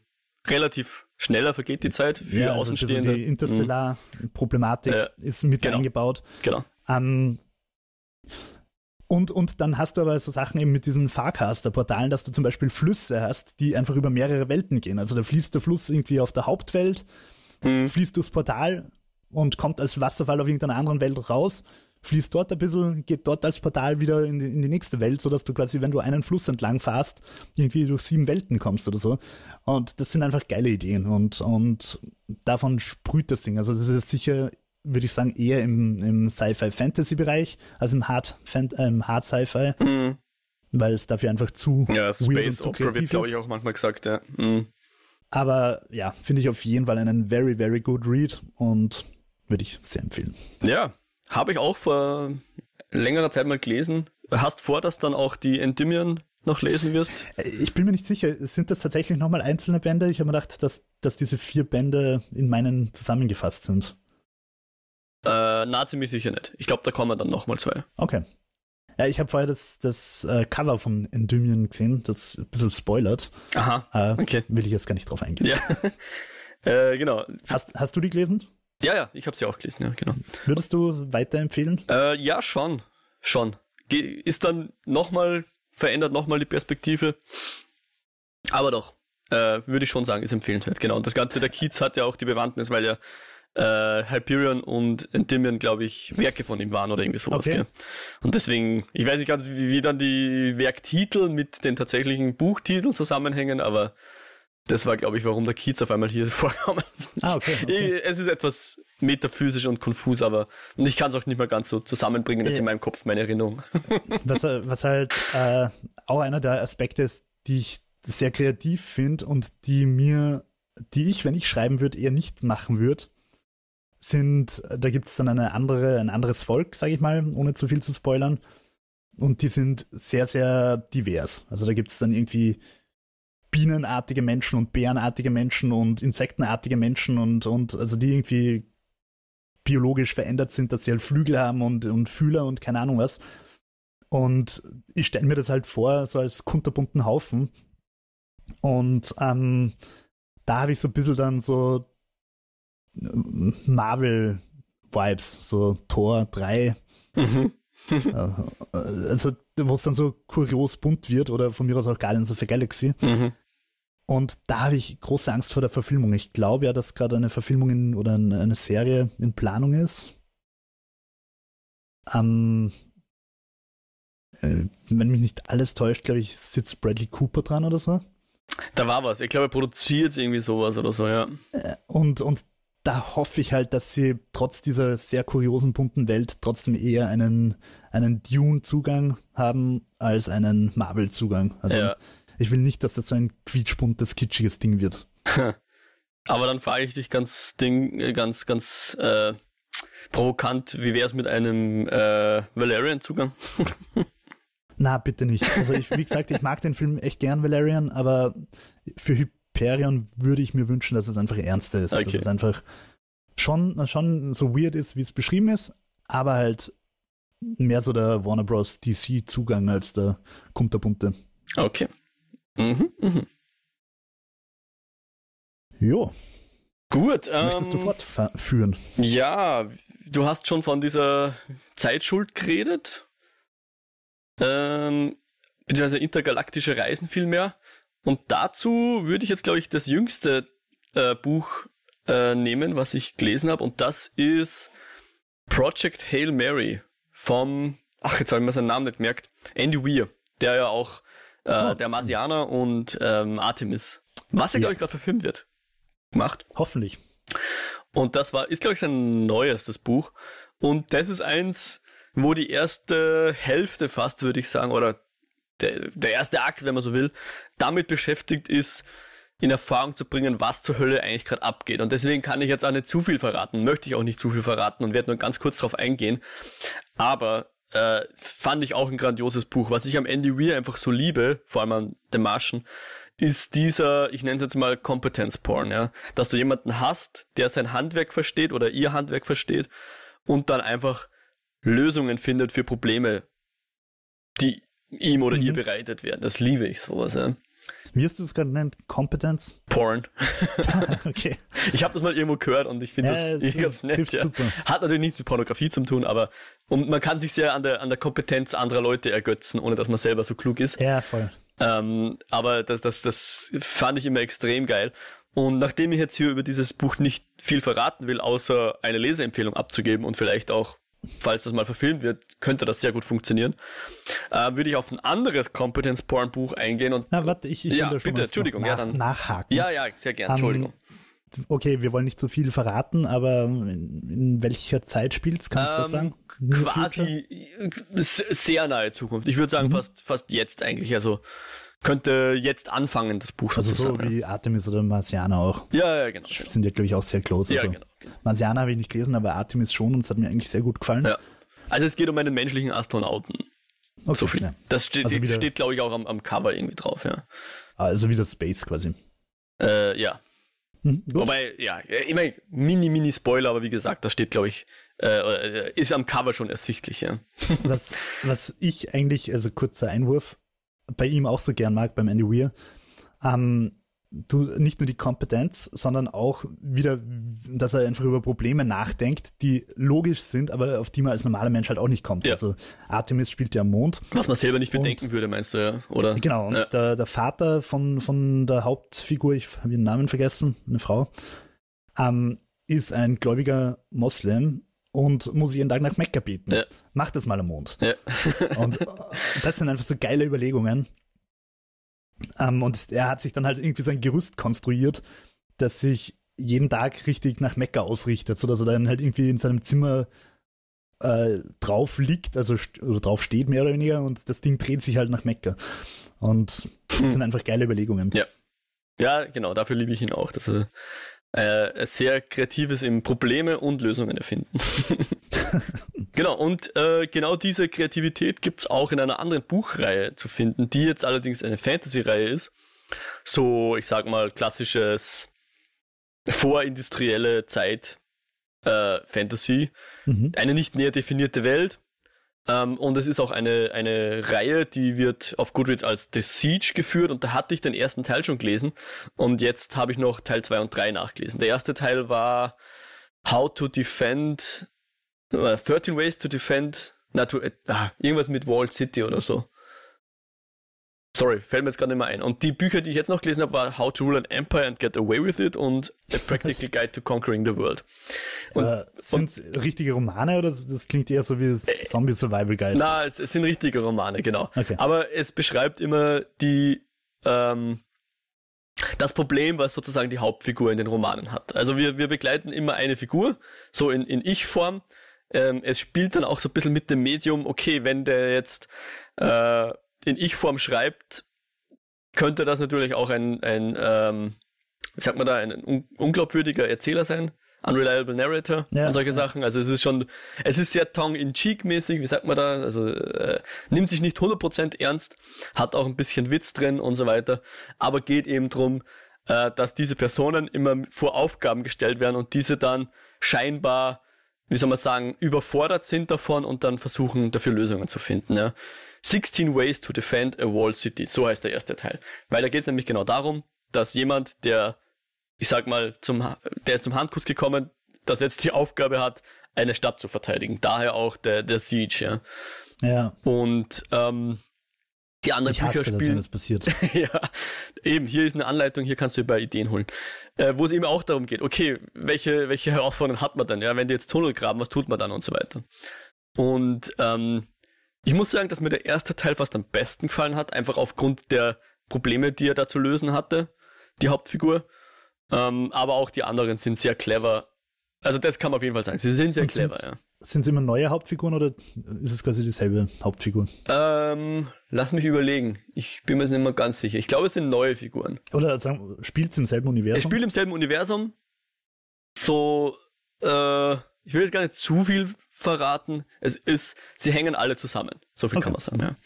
relativ schneller vergeht die Zeit für ja, also Außenstehende. Die Interstellar-Problematik mhm. ist mit genau. eingebaut. Genau. Ähm, und, und dann hast du aber so Sachen eben mit diesen Farcaster-Portalen, dass du zum Beispiel Flüsse hast, die einfach über mehrere Welten gehen. Also da fließt der Fluss irgendwie auf der Hauptwelt, mhm. fließt durchs Portal und kommt als Wasserfall auf irgendeiner anderen Welt raus, fließt dort ein bisschen, geht dort als Portal wieder in die, in die nächste Welt, sodass du quasi, wenn du einen Fluss entlang fährst, irgendwie durch sieben Welten kommst oder so. Und das sind einfach geile Ideen und, und davon sprüht das Ding. Also das ist sicher würde ich sagen, eher im, im Sci-Fi-Fantasy-Bereich als im Hard, äh, Hard Sci-Fi. Mhm. Weil es dafür einfach zu. Ja, Space Opera wird, glaube ich, auch manchmal gesagt, ja. Mhm. Aber ja, finde ich auf jeden Fall einen very, very good Read und würde ich sehr empfehlen. Ja, habe ich auch vor längerer Zeit mal gelesen. Hast vor, dass dann auch die Endymion noch lesen wirst? Ich bin mir nicht sicher. Sind das tatsächlich nochmal einzelne Bände? Ich habe mir gedacht, dass, dass diese vier Bände in meinen zusammengefasst sind. Äh, na, ziemlich sicher nicht. Ich glaube, da kommen dann nochmal zwei. Okay. Ja, ich habe vorher das, das äh, Cover von Endymion gesehen, das ein bisschen spoilert. Aha, äh, okay. Will ich jetzt gar nicht drauf eingehen. Ja, [laughs] äh, genau. Hast, hast du die gelesen? Ja, ja, ich habe sie auch gelesen, ja, genau. Würdest du weiterempfehlen? Äh, ja, schon, schon. Ge ist dann nochmal, verändert nochmal die Perspektive. Aber doch, äh, würde ich schon sagen, ist empfehlenswert, genau. Und das Ganze, der Kiez hat ja auch die Bewandtnis, weil ja äh, Hyperion und Endymion, glaube ich, Werke von ihm waren oder irgendwie sowas. Okay. Gell? Und deswegen, ich weiß nicht ganz, wie, wie dann die Werktitel mit den tatsächlichen Buchtiteln zusammenhängen, aber das war, glaube ich, warum der Kiez auf einmal hier [laughs] vorkam. Ah, okay, okay. Es ist etwas metaphysisch und konfus, aber und ich kann es auch nicht mehr ganz so zusammenbringen jetzt ja. in meinem Kopf, meine Erinnerung. [laughs] Was, was halt äh, auch einer der Aspekte ist, die ich sehr kreativ finde und die mir, die ich, wenn ich schreiben würde, eher nicht machen würde, sind, da gibt es dann eine andere, ein anderes Volk, sage ich mal, ohne zu viel zu spoilern. Und die sind sehr, sehr divers. Also da gibt es dann irgendwie bienenartige Menschen und bärenartige Menschen und insektenartige Menschen und, und also die irgendwie biologisch verändert sind, dass sie halt Flügel haben und, und Fühler und keine Ahnung was. Und ich stelle mir das halt vor, so als kunterbunten Haufen. Und ähm, da habe ich so ein bisschen dann so Marvel-Vibes, so Tor 3. Mhm. also, wo es dann so kurios bunt wird oder von mir aus auch Guardians of the Galaxy. Mhm. Und da habe ich große Angst vor der Verfilmung. Ich glaube ja, dass gerade eine Verfilmung in, oder eine Serie in Planung ist. Ähm, äh, wenn mich nicht alles täuscht, glaube ich, sitzt Bradley Cooper dran oder so. Da war was. Ich glaube, er produziert irgendwie sowas oder so, ja. Äh, und, und da hoffe ich halt, dass sie trotz dieser sehr kuriosen bunten Welt trotzdem eher einen, einen Dune-Zugang haben als einen Marvel-Zugang. Also ja. Ich will nicht, dass das so ein quietschbuntes, kitschiges Ding wird. [laughs] Aber dann frage ich dich ganz Ding, äh, ganz, ganz äh, provokant, wie wäre es mit einem äh, Valerian-Zugang? [laughs] Na, bitte nicht. Also ich, wie gesagt, ich mag den Film echt gern, Valerian, aber für Hyperion würde ich mir wünschen, dass es einfach ernster ist. Okay. Dass es einfach schon, schon so weird ist, wie es beschrieben ist, aber halt mehr so der Warner Bros. DC-Zugang als der kunterbunte. Okay. Mhm, mhm. Jo. Gut. Möchtest ähm, du fortführen? Ja, du hast schon von dieser Zeitschuld geredet. Ähm, beziehungsweise intergalaktische Reisen vielmehr. Und dazu würde ich jetzt, glaube ich, das jüngste äh, Buch äh, nehmen, was ich gelesen habe. Und das ist Project Hail Mary vom, ach, jetzt habe ich mir seinen Namen nicht gemerkt, Andy Weir, der ja auch äh, oh. der Marsianer und ähm, Artemis, was ja, glaube ich, gerade verfilmt wird, macht. Hoffentlich. Und das war, ist, glaube ich, sein neuestes Buch. Und das ist eins, wo die erste Hälfte fast, würde ich sagen, oder der, der erste Akt, wenn man so will, damit beschäftigt ist, in Erfahrung zu bringen, was zur Hölle eigentlich gerade abgeht. Und deswegen kann ich jetzt auch nicht zu viel verraten, möchte ich auch nicht zu viel verraten und werde nur ganz kurz darauf eingehen. Aber äh, fand ich auch ein grandioses Buch. Was ich am Andy Weir einfach so liebe, vor allem an The Martian, ist dieser, ich nenne es jetzt mal Competence-Porn, ja. Dass du jemanden hast, der sein Handwerk versteht oder ihr Handwerk versteht und dann einfach Lösungen findet für Probleme, die ihm oder mhm. ihr bereitet werden. Das liebe ich sowas, ja. Wie hast du es gerade genannt? Competence? Porn. [laughs] okay. Ich habe das mal irgendwo gehört und ich finde ja, das, das ganz nett. Ja. Super. Hat natürlich nichts mit Pornografie zu tun, aber und man kann sich sehr an der, an der Kompetenz anderer Leute ergötzen, ohne dass man selber so klug ist. Ja, voll. Ähm, aber das, das, das fand ich immer extrem geil. Und nachdem ich jetzt hier über dieses Buch nicht viel verraten will, außer eine Leseempfehlung abzugeben und vielleicht auch falls das mal verfilmt wird, könnte das sehr gut funktionieren. Äh, würde ich auf ein anderes Competence-Porn-Buch eingehen und. Na, warte, ich, ich ja, bitte, Entschuldigung, nach, ja, dann. Nachhaken. Ja, ja, sehr gern, Entschuldigung. Um, okay, wir wollen nicht zu so viel verraten, aber in, in welcher Zeit spielt's, kannst du das ähm, sagen? Quasi sehr nahe Zukunft. Ich würde sagen, mhm. fast, fast jetzt eigentlich. Also könnte jetzt anfangen, das Buch Also so wie Artemis oder Marciana auch. Ja, ja, genau. Das sind ja, glaube ich, auch sehr close. Also, ja, genau, genau. Marciana habe ich nicht gelesen, aber Artemis schon und es hat mir eigentlich sehr gut gefallen. Ja. Also es geht um einen menschlichen Astronauten. Okay, so viel. Ja. Das steht, also steht glaube ich, auch am, am, Cover irgendwie drauf, ja. Also wieder Space quasi. Äh, ja. Hm, Wobei, ja, ich meine, mini, mini Spoiler, aber wie gesagt, das steht, glaube ich, äh, ist am Cover schon ersichtlich, ja. was, was ich eigentlich, also kurzer Einwurf, bei ihm auch so gern mag, beim Andy Weir, ähm, du nicht nur die Kompetenz, sondern auch wieder, dass er einfach über Probleme nachdenkt, die logisch sind, aber auf die man als normaler Mensch halt auch nicht kommt. Ja. Also Artemis spielt ja am Mond. Was man selber nicht bedenken und, würde, meinst du, ja? Oder? Genau, und ja. der, der Vater von, von der Hauptfigur, ich habe ihren Namen vergessen, eine Frau, ähm, ist ein gläubiger Moslem und muss jeden Tag nach Mekka beten. Ja. Mach das mal am Mond. Ja. [laughs] und äh, das sind einfach so geile Überlegungen. Ähm, und er hat sich dann halt irgendwie sein Gerüst konstruiert, das sich jeden Tag richtig nach Mekka ausrichtet, sodass er dann halt irgendwie in seinem Zimmer äh, drauf liegt, also oder drauf steht mehr oder weniger und das Ding dreht sich halt nach Mekka. Und das hm. sind einfach geile Überlegungen. Ja. Ja, genau, dafür liebe ich ihn auch, dass er äh, sehr kreatives im Probleme und Lösungen erfinden. [laughs] genau, und äh, genau diese Kreativität gibt's auch in einer anderen Buchreihe zu finden, die jetzt allerdings eine Fantasy-Reihe ist. So, ich sag mal, klassisches vorindustrielle Zeit äh, Fantasy. Mhm. Eine nicht näher definierte Welt, ähm, und es ist auch eine, eine Reihe, die wird auf Goodreads als The Siege geführt und da hatte ich den ersten Teil schon gelesen und jetzt habe ich noch Teil 2 und 3 nachgelesen. Der erste Teil war How to Defend, äh, 13 Ways to Defend, na, to, äh, ah, irgendwas mit Wall City oder so. Sorry, fällt mir jetzt gerade nicht mehr ein. Und die Bücher, die ich jetzt noch gelesen habe, war How to Rule an Empire and Get Away with It und A Practical Guide to Conquering the World. Und, äh, sind es richtige Romane oder das klingt eher so wie das äh, Zombie Survival Guide? Na, es, es, sind richtige Romane, genau. Okay. Aber es beschreibt immer die ähm, das Problem, was sozusagen die Hauptfigur in den Romanen hat. Also wir, wir begleiten immer eine Figur, so in, in Ich-Form. Ähm, es spielt dann auch so ein bisschen mit dem Medium, okay, wenn der jetzt äh, in Ich-Form schreibt, könnte das natürlich auch ein, ein ähm, wie sagt man da, ein un unglaubwürdiger Erzähler sein. Unreliable Narrator ja, und solche ja. Sachen. Also es ist schon, es ist sehr tongue-in-cheek-mäßig, wie sagt man da? Also äh, nimmt sich nicht 100% ernst, hat auch ein bisschen Witz drin und so weiter, aber geht eben drum, äh, dass diese Personen immer vor Aufgaben gestellt werden und diese dann scheinbar, wie soll man sagen, überfordert sind davon und dann versuchen, dafür Lösungen zu finden. Ja. 16 Ways to Defend a Wall City, so heißt der erste Teil. Weil da geht es nämlich genau darum, dass jemand, der, ich sag mal, zum, der ist zum Handkuss gekommen, das jetzt die Aufgabe hat, eine Stadt zu verteidigen. Daher auch der, der Siege, ja. Ja. Und ähm, die anderen ich Bücher hasse spielen. Das, wenn das passiert. [laughs] ja, eben, hier ist eine Anleitung, hier kannst du über Ideen holen. Äh, wo es eben auch darum geht, okay, welche, welche Herausforderungen hat man denn? Ja, wenn die jetzt Tunnel graben, was tut man dann und so weiter. Und ähm, ich muss sagen, dass mir der erste Teil fast am besten gefallen hat, einfach aufgrund der Probleme, die er da zu lösen hatte, die Hauptfigur. Ähm, aber auch die anderen sind sehr clever. Also das kann man auf jeden Fall sagen. Sie sind sehr Und clever, ja. Sind es immer neue Hauptfiguren oder ist es quasi dieselbe Hauptfigur? Ähm, lass mich überlegen. Ich bin mir nicht mehr ganz sicher. Ich glaube, es sind neue Figuren. Oder sagen, spielt es im selben Universum? Es spielt im selben Universum. So, äh, ich will jetzt gar nicht zu viel verraten. Es ist, sie hängen alle zusammen. So viel Okay. kann man sagen, ja.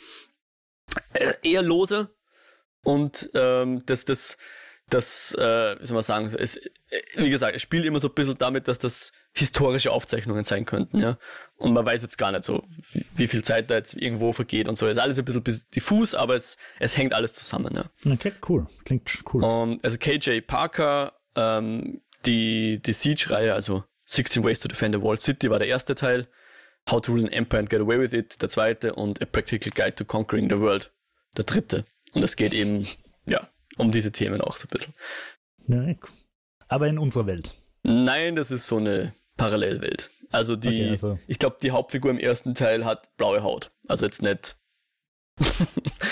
Äh, eher lose und ähm, das, das, das, äh, wie soll man sagen, es, äh, wie gesagt, es spielt immer so ein bisschen damit, dass das historische Aufzeichnungen sein könnten, ja. Und man weiß jetzt gar nicht so, wie, viel Zeit da jetzt irgendwo vergeht und so. Es ist alles ein bisschen, diffus, aber es, es hängt alles zusammen, ja. Okay, cool. Klingt cool. Und also KJ Parker, ähm, die, die Siege-Reihe, also 16 Ways to Defend a Walled City war der erste Teil, How to Rule an Empire and Get Away with It der zweite und A Practical Guide to Conquering the World der dritte. Und es geht eben, ja, um diese Themen auch so ein bisschen. Ja. Aber in unserer Welt. Nein, das ist so eine Parallelwelt. Also die, Okay, also- ich glaube, die Hauptfigur im ersten Teil hat blaue Haut. Also jetzt nicht,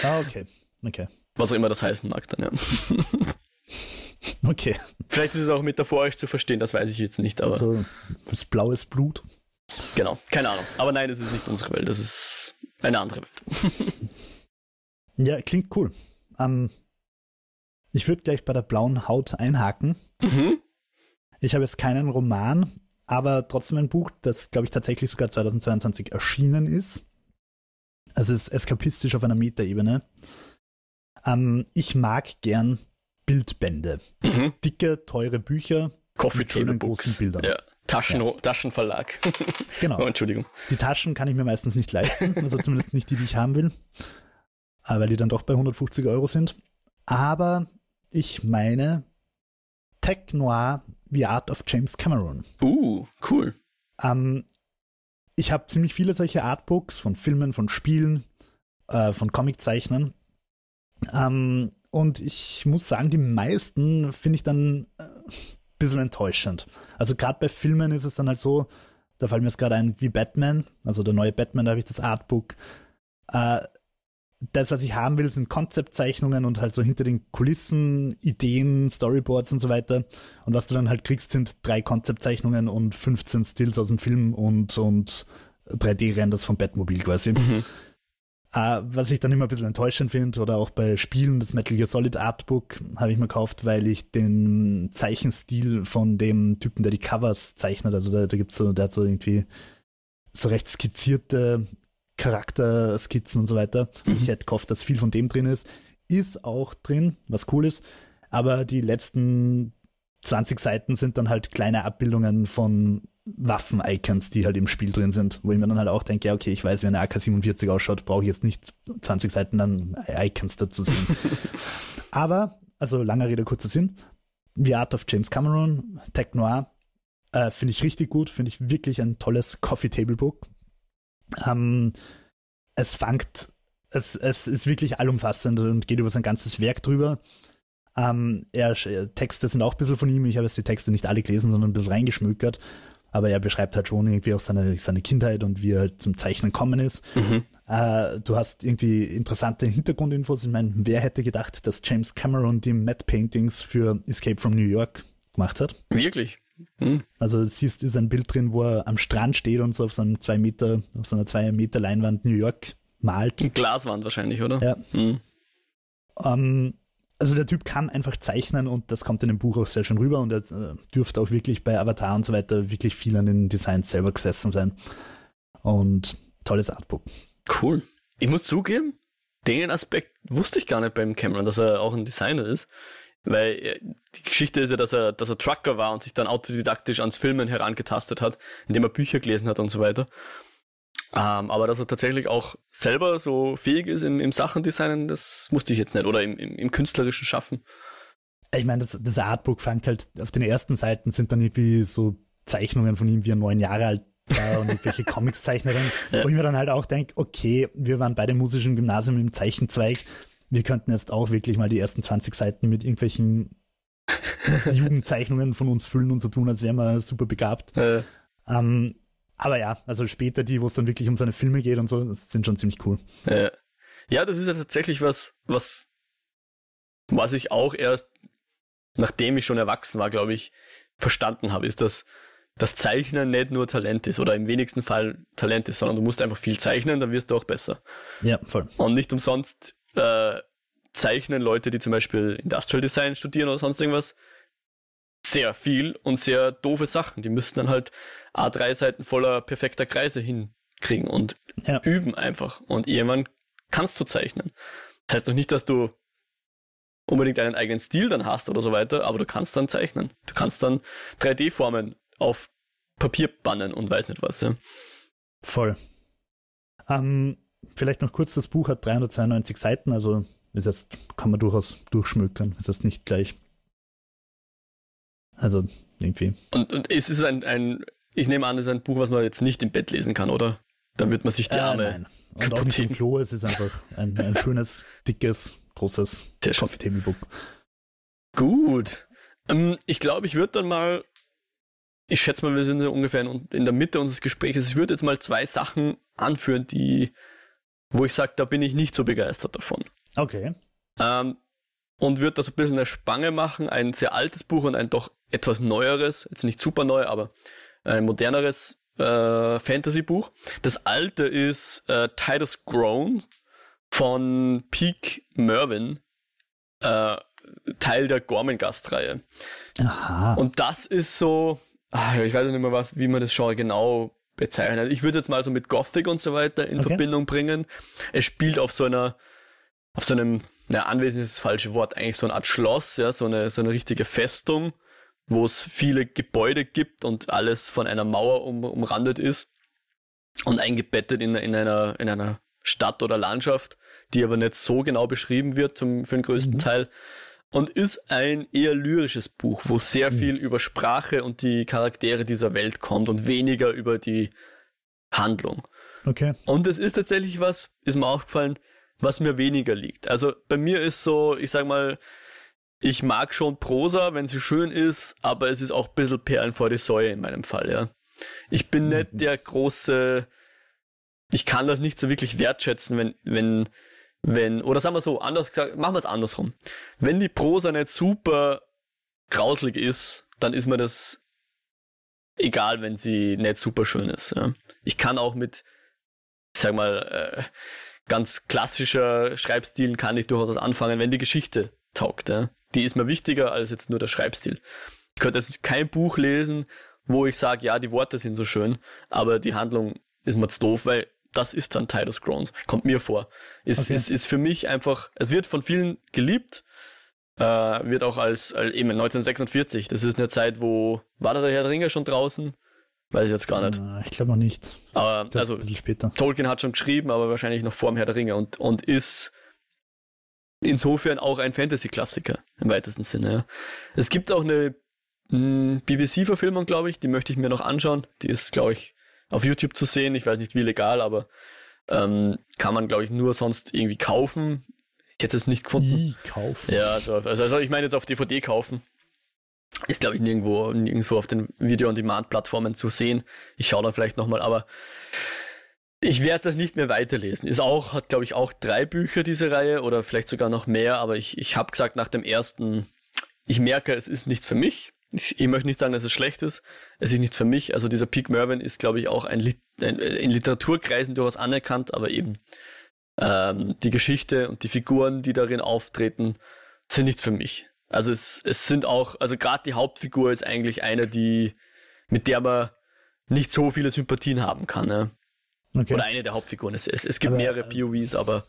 Ah, okay. Okay. was auch immer das heißen mag dann, ja. [laughs] [laughs] Okay. Vielleicht ist es auch metaphorisch zu verstehen, das weiß ich jetzt nicht, aber Also, das blaues Blut. genau, keine Ahnung. Aber nein, das ist nicht unsere Welt, das ist eine andere Welt. [laughs] Ja, klingt cool. Ähm, ich würde gleich bei der blauen Haut einhaken. Mhm. Ich habe jetzt keinen Roman, aber trotzdem ein Buch, das, glaube ich, tatsächlich sogar 2022 erschienen ist. Also es ist eskapistisch auf einer Metaebene. Ähm, ich mag gern Bildbände. Mhm. Dicke, teure Bücher. Coffee Mit schönen Table großen Books. Bildern. Ja. Taschen, Taschenverlag. [laughs] Genau. oh, Entschuldigung. Die Taschen kann ich mir meistens nicht leisten, also zumindest nicht die, die ich haben will, äh, weil die dann doch bei 150 Euro sind. Aber ich meine Tech Noir, The Art of James Cameron. Uh, cool. Ähm, ich habe ziemlich viele solche Artbooks von Filmen, von Spielen, äh, von Comiczeichnern. Ähm, und ich muss sagen, die meisten finde ich dann äh, ein bisschen enttäuschend. Also gerade bei Filmen ist es dann halt so, da fällt mir jetzt gerade ein wie Batman, also der neue Batman, da habe ich das Artbook. Äh, das, was ich haben will, sind Konzeptzeichnungen und halt so hinter den Kulissen, Ideen, Storyboards und so weiter. Und was du dann halt kriegst, sind drei Konzeptzeichnungen und 15 Stills aus dem Film und, und 3D-Renders vom Batmobil quasi. Mhm. Äh, was ich dann immer ein bisschen enttäuschend finde, oder auch bei Spielen, das Metal Gear Solid Artbook habe ich mir gekauft, weil ich den Zeichenstil von dem Typen, der die Covers zeichnet, also da, da gibt's so, der hat so irgendwie so recht skizzierte Charakterskizzen und so weiter. Mhm. Ich hätte gehofft, dass viel von dem drin ist. Ist auch drin, was cool ist. Aber die letzten 20 Seiten sind dann halt kleine Abbildungen von Waffen-Icons, die halt im Spiel drin sind, wo ich mir dann halt auch denke, ja, okay, ich weiß, wie eine AK-47 ausschaut, brauche ich jetzt nicht 20 Seiten dann Icons dazu sehen. [laughs] Aber, also langer Rede, kurzer Sinn, The Art of James Cameron, Tech Noir, äh, finde ich richtig gut, finde ich wirklich ein tolles Coffee-Table-Book. Ähm, es fangt, es, es ist wirklich allumfassend und geht über sein ganzes Werk drüber. Ähm, er, Texte sind auch ein bisschen von ihm. Ich habe jetzt die Texte nicht alle gelesen, sondern ein bisschen reingeschmückert. Aber er beschreibt halt schon irgendwie auch seine, seine Kindheit und wie er halt zum Zeichnen kommen ist. Mhm. Äh, du hast irgendwie interessante Hintergrundinfos. Ich meine, wer hätte gedacht, dass James Cameron die Matte Paintings für Escape from New York gemacht hat? Wirklich. Mhm. Also du siehst, ist ein Bild drin, wo er am Strand steht und so auf so einem zwei Meter, auf so einer zwei Meter Leinwand New York malt. Glaswand wahrscheinlich, oder? Ja. Mhm. Ähm, also der Typ kann einfach zeichnen und das kommt in dem Buch auch sehr schön rüber und er äh, dürfte auch wirklich bei Avatar und so weiter wirklich viel an den Designs selber gesessen sein. Und tolles Artbook. Cool. Ich muss zugeben, den Aspekt wusste ich gar nicht beim Cameron, dass er auch ein Designer ist. Weil äh, die Geschichte ist ja, dass er, dass er Trucker war und sich dann autodidaktisch ans Filmen herangetastet hat, indem er Bücher gelesen hat und so weiter. Ähm, aber dass er tatsächlich auch selber so fähig ist im, im Sachendesignen, das wusste ich jetzt nicht. Oder im, im, im künstlerischen Schaffen. Ich meine, das, das Artbook fängt halt, auf den ersten Seiten sind dann irgendwie so Zeichnungen von ihm, wie er neun Jahre alt war und irgendwelche [laughs] Comics-Zeichnerinnen, Ja. wo ich mir dann halt auch denke, okay, wir waren beide musischen Gymnasium im Zeichenzweig, wir könnten jetzt auch wirklich mal die ersten 20 Seiten mit irgendwelchen [laughs] Jugendzeichnungen von uns füllen und so tun, als wären wir super begabt. Äh, Ähm, aber ja, also später die, wo es dann wirklich um seine Filme geht und so, das sind schon ziemlich cool. äh, ja, das ist ja tatsächlich was, was, was ich auch erst, nachdem ich schon erwachsen war, glaube ich, verstanden habe, ist, dass das Zeichnen nicht nur Talent ist oder im wenigsten Fall Talent ist, sondern du musst einfach viel zeichnen, dann wirst du auch besser. Ja, voll. Und nicht umsonst äh, zeichnen Leute, die zum Beispiel Industrial Design studieren oder sonst irgendwas, sehr viel und sehr doofe Sachen. Die müssten dann halt A3 Seiten voller perfekter Kreise hinkriegen und ja. üben einfach. Und irgendwann kannst du zeichnen. Das heißt doch nicht, dass du unbedingt einen eigenen Stil dann hast oder so weiter, aber du kannst dann zeichnen. Du kannst dann 3D-Formen auf Papier bannen und weiß nicht was. Ja. Voll. Ähm, vielleicht noch kurz, das Buch hat 392 Seiten, also das heißt, kann man durchaus durchschmökern. Das heißt nicht gleich. Also irgendwie. Und, und es ist ein, ein, ich nehme an, es ist ein Buch, was man jetzt nicht im Bett lesen kann, oder? Da wird man sich die äh, Arme. Äh, nein. Und auch nicht im Klo, es ist einfach ein, ein [laughs] schönes, dickes, großes Coffee Table Book. Gut. Ähm, ich glaube, ich würde dann mal, ich schätze mal, wir sind ungefähr in, in der Mitte unseres Gesprächs. Ich würde jetzt mal zwei Sachen anführen, die, wo ich sage, da bin ich nicht so begeistert davon. Okay. Ähm, und würde da so ein bisschen eine Spange machen, ein sehr altes Buch und ein doch etwas neueres, jetzt nicht super neu, aber ein moderneres äh, Fantasy-Buch. Das alte ist äh, Titus Grown von Peak Mervyn, äh, Teil der Gormengast-Reihe. Aha. Und das ist so, ach, ich weiß nicht mehr, was, wie man das Genre genau bezeichnet. Ich würde jetzt mal so mit Gothic und so weiter in okay. Verbindung bringen. Es spielt auf so einer, auf so einem, na, Anwesen ist das falsche Wort, eigentlich so eine Art Schloss, ja, so eine, so eine richtige Festung wo es viele Gebäude gibt und alles von einer Mauer um, umrandet ist und eingebettet in, in, einer, in einer Stadt oder Landschaft, die aber nicht so genau beschrieben wird zum, für den größten mhm. Teil. Und ist ein eher lyrisches Buch, wo sehr mhm. viel über Sprache und die Charaktere dieser Welt kommt und weniger über die Handlung. Okay. Und es ist tatsächlich was, ist mir aufgefallen, was mir weniger liegt. Also bei mir ist so, ich sag mal, ich mag schon Prosa, wenn sie schön ist, aber es ist auch ein bisschen Perlen vor die Säue in meinem Fall, ja. Ich bin mhm. nicht der große, ich kann das nicht so wirklich wertschätzen, wenn, wenn, wenn, oder sagen wir so, anders gesagt, machen wir es andersrum. Wenn die Prosa nicht super grauslig ist, dann ist mir das egal, wenn sie nicht super schön ist. Ja. Ich kann auch mit, sag mal, äh, ganz klassischer Schreibstilen kann ich durchaus anfangen, wenn die Geschichte taugt. Ja die ist mir wichtiger als jetzt nur der Schreibstil. Ich könnte jetzt kein Buch lesen, wo ich sage, ja, die Worte sind so schön, aber die Handlung ist mir zu doof, weil das ist dann Titus Groans. Kommt mir vor. Ist, okay. ist, ist für mich einfach, es wird von vielen geliebt, äh, wird auch als, als eben 1946, das ist eine Zeit, wo, war da der Herr der Ringe schon draußen? Weiß ich jetzt gar nicht. Ich glaube noch nicht. Aber, also, ein bisschen später. Tolkien hat schon geschrieben, aber wahrscheinlich noch vor dem Herr der Ringe und, und ist insofern auch ein Fantasy-Klassiker im weitesten Sinne. Ja. Es gibt auch eine hm, BBC-Verfilmung, glaube ich, die möchte ich mir noch anschauen. Die ist, glaube ich, auf YouTube zu sehen. Ich weiß nicht, wie legal, aber ähm, kann man, glaube ich, nur sonst irgendwie kaufen. Ich hätte es nicht gefunden. Wie kaufen? Ja, also, also, also ich meine jetzt auf DVD kaufen. Ist, glaube ich, nirgendwo, nirgendwo auf den Video-on-Demand-Plattformen zu sehen. Ich schaue da vielleicht nochmal, aber ich werde das nicht mehr weiterlesen. Ist auch, hat glaube ich auch drei Bücher diese Reihe oder vielleicht sogar noch mehr, aber ich, ich habe gesagt nach dem ersten, ich merke, es ist nichts für mich. Ich, ich, möchte nicht sagen, dass es schlecht ist. Es ist nichts für mich. Also dieser Peak Mervyn ist glaube ich auch ein, ein, in Literaturkreisen durchaus anerkannt, aber eben ähm, die Geschichte und die Figuren, die darin auftreten, sind nichts für mich. Also es, es sind auch, also gerade die Hauptfigur ist eigentlich eine, die, mit der man nicht so viele Sympathien haben kann. Ne? Okay. Oder eine der Hauptfiguren. Es, es, es gibt aber, mehrere POVs, aber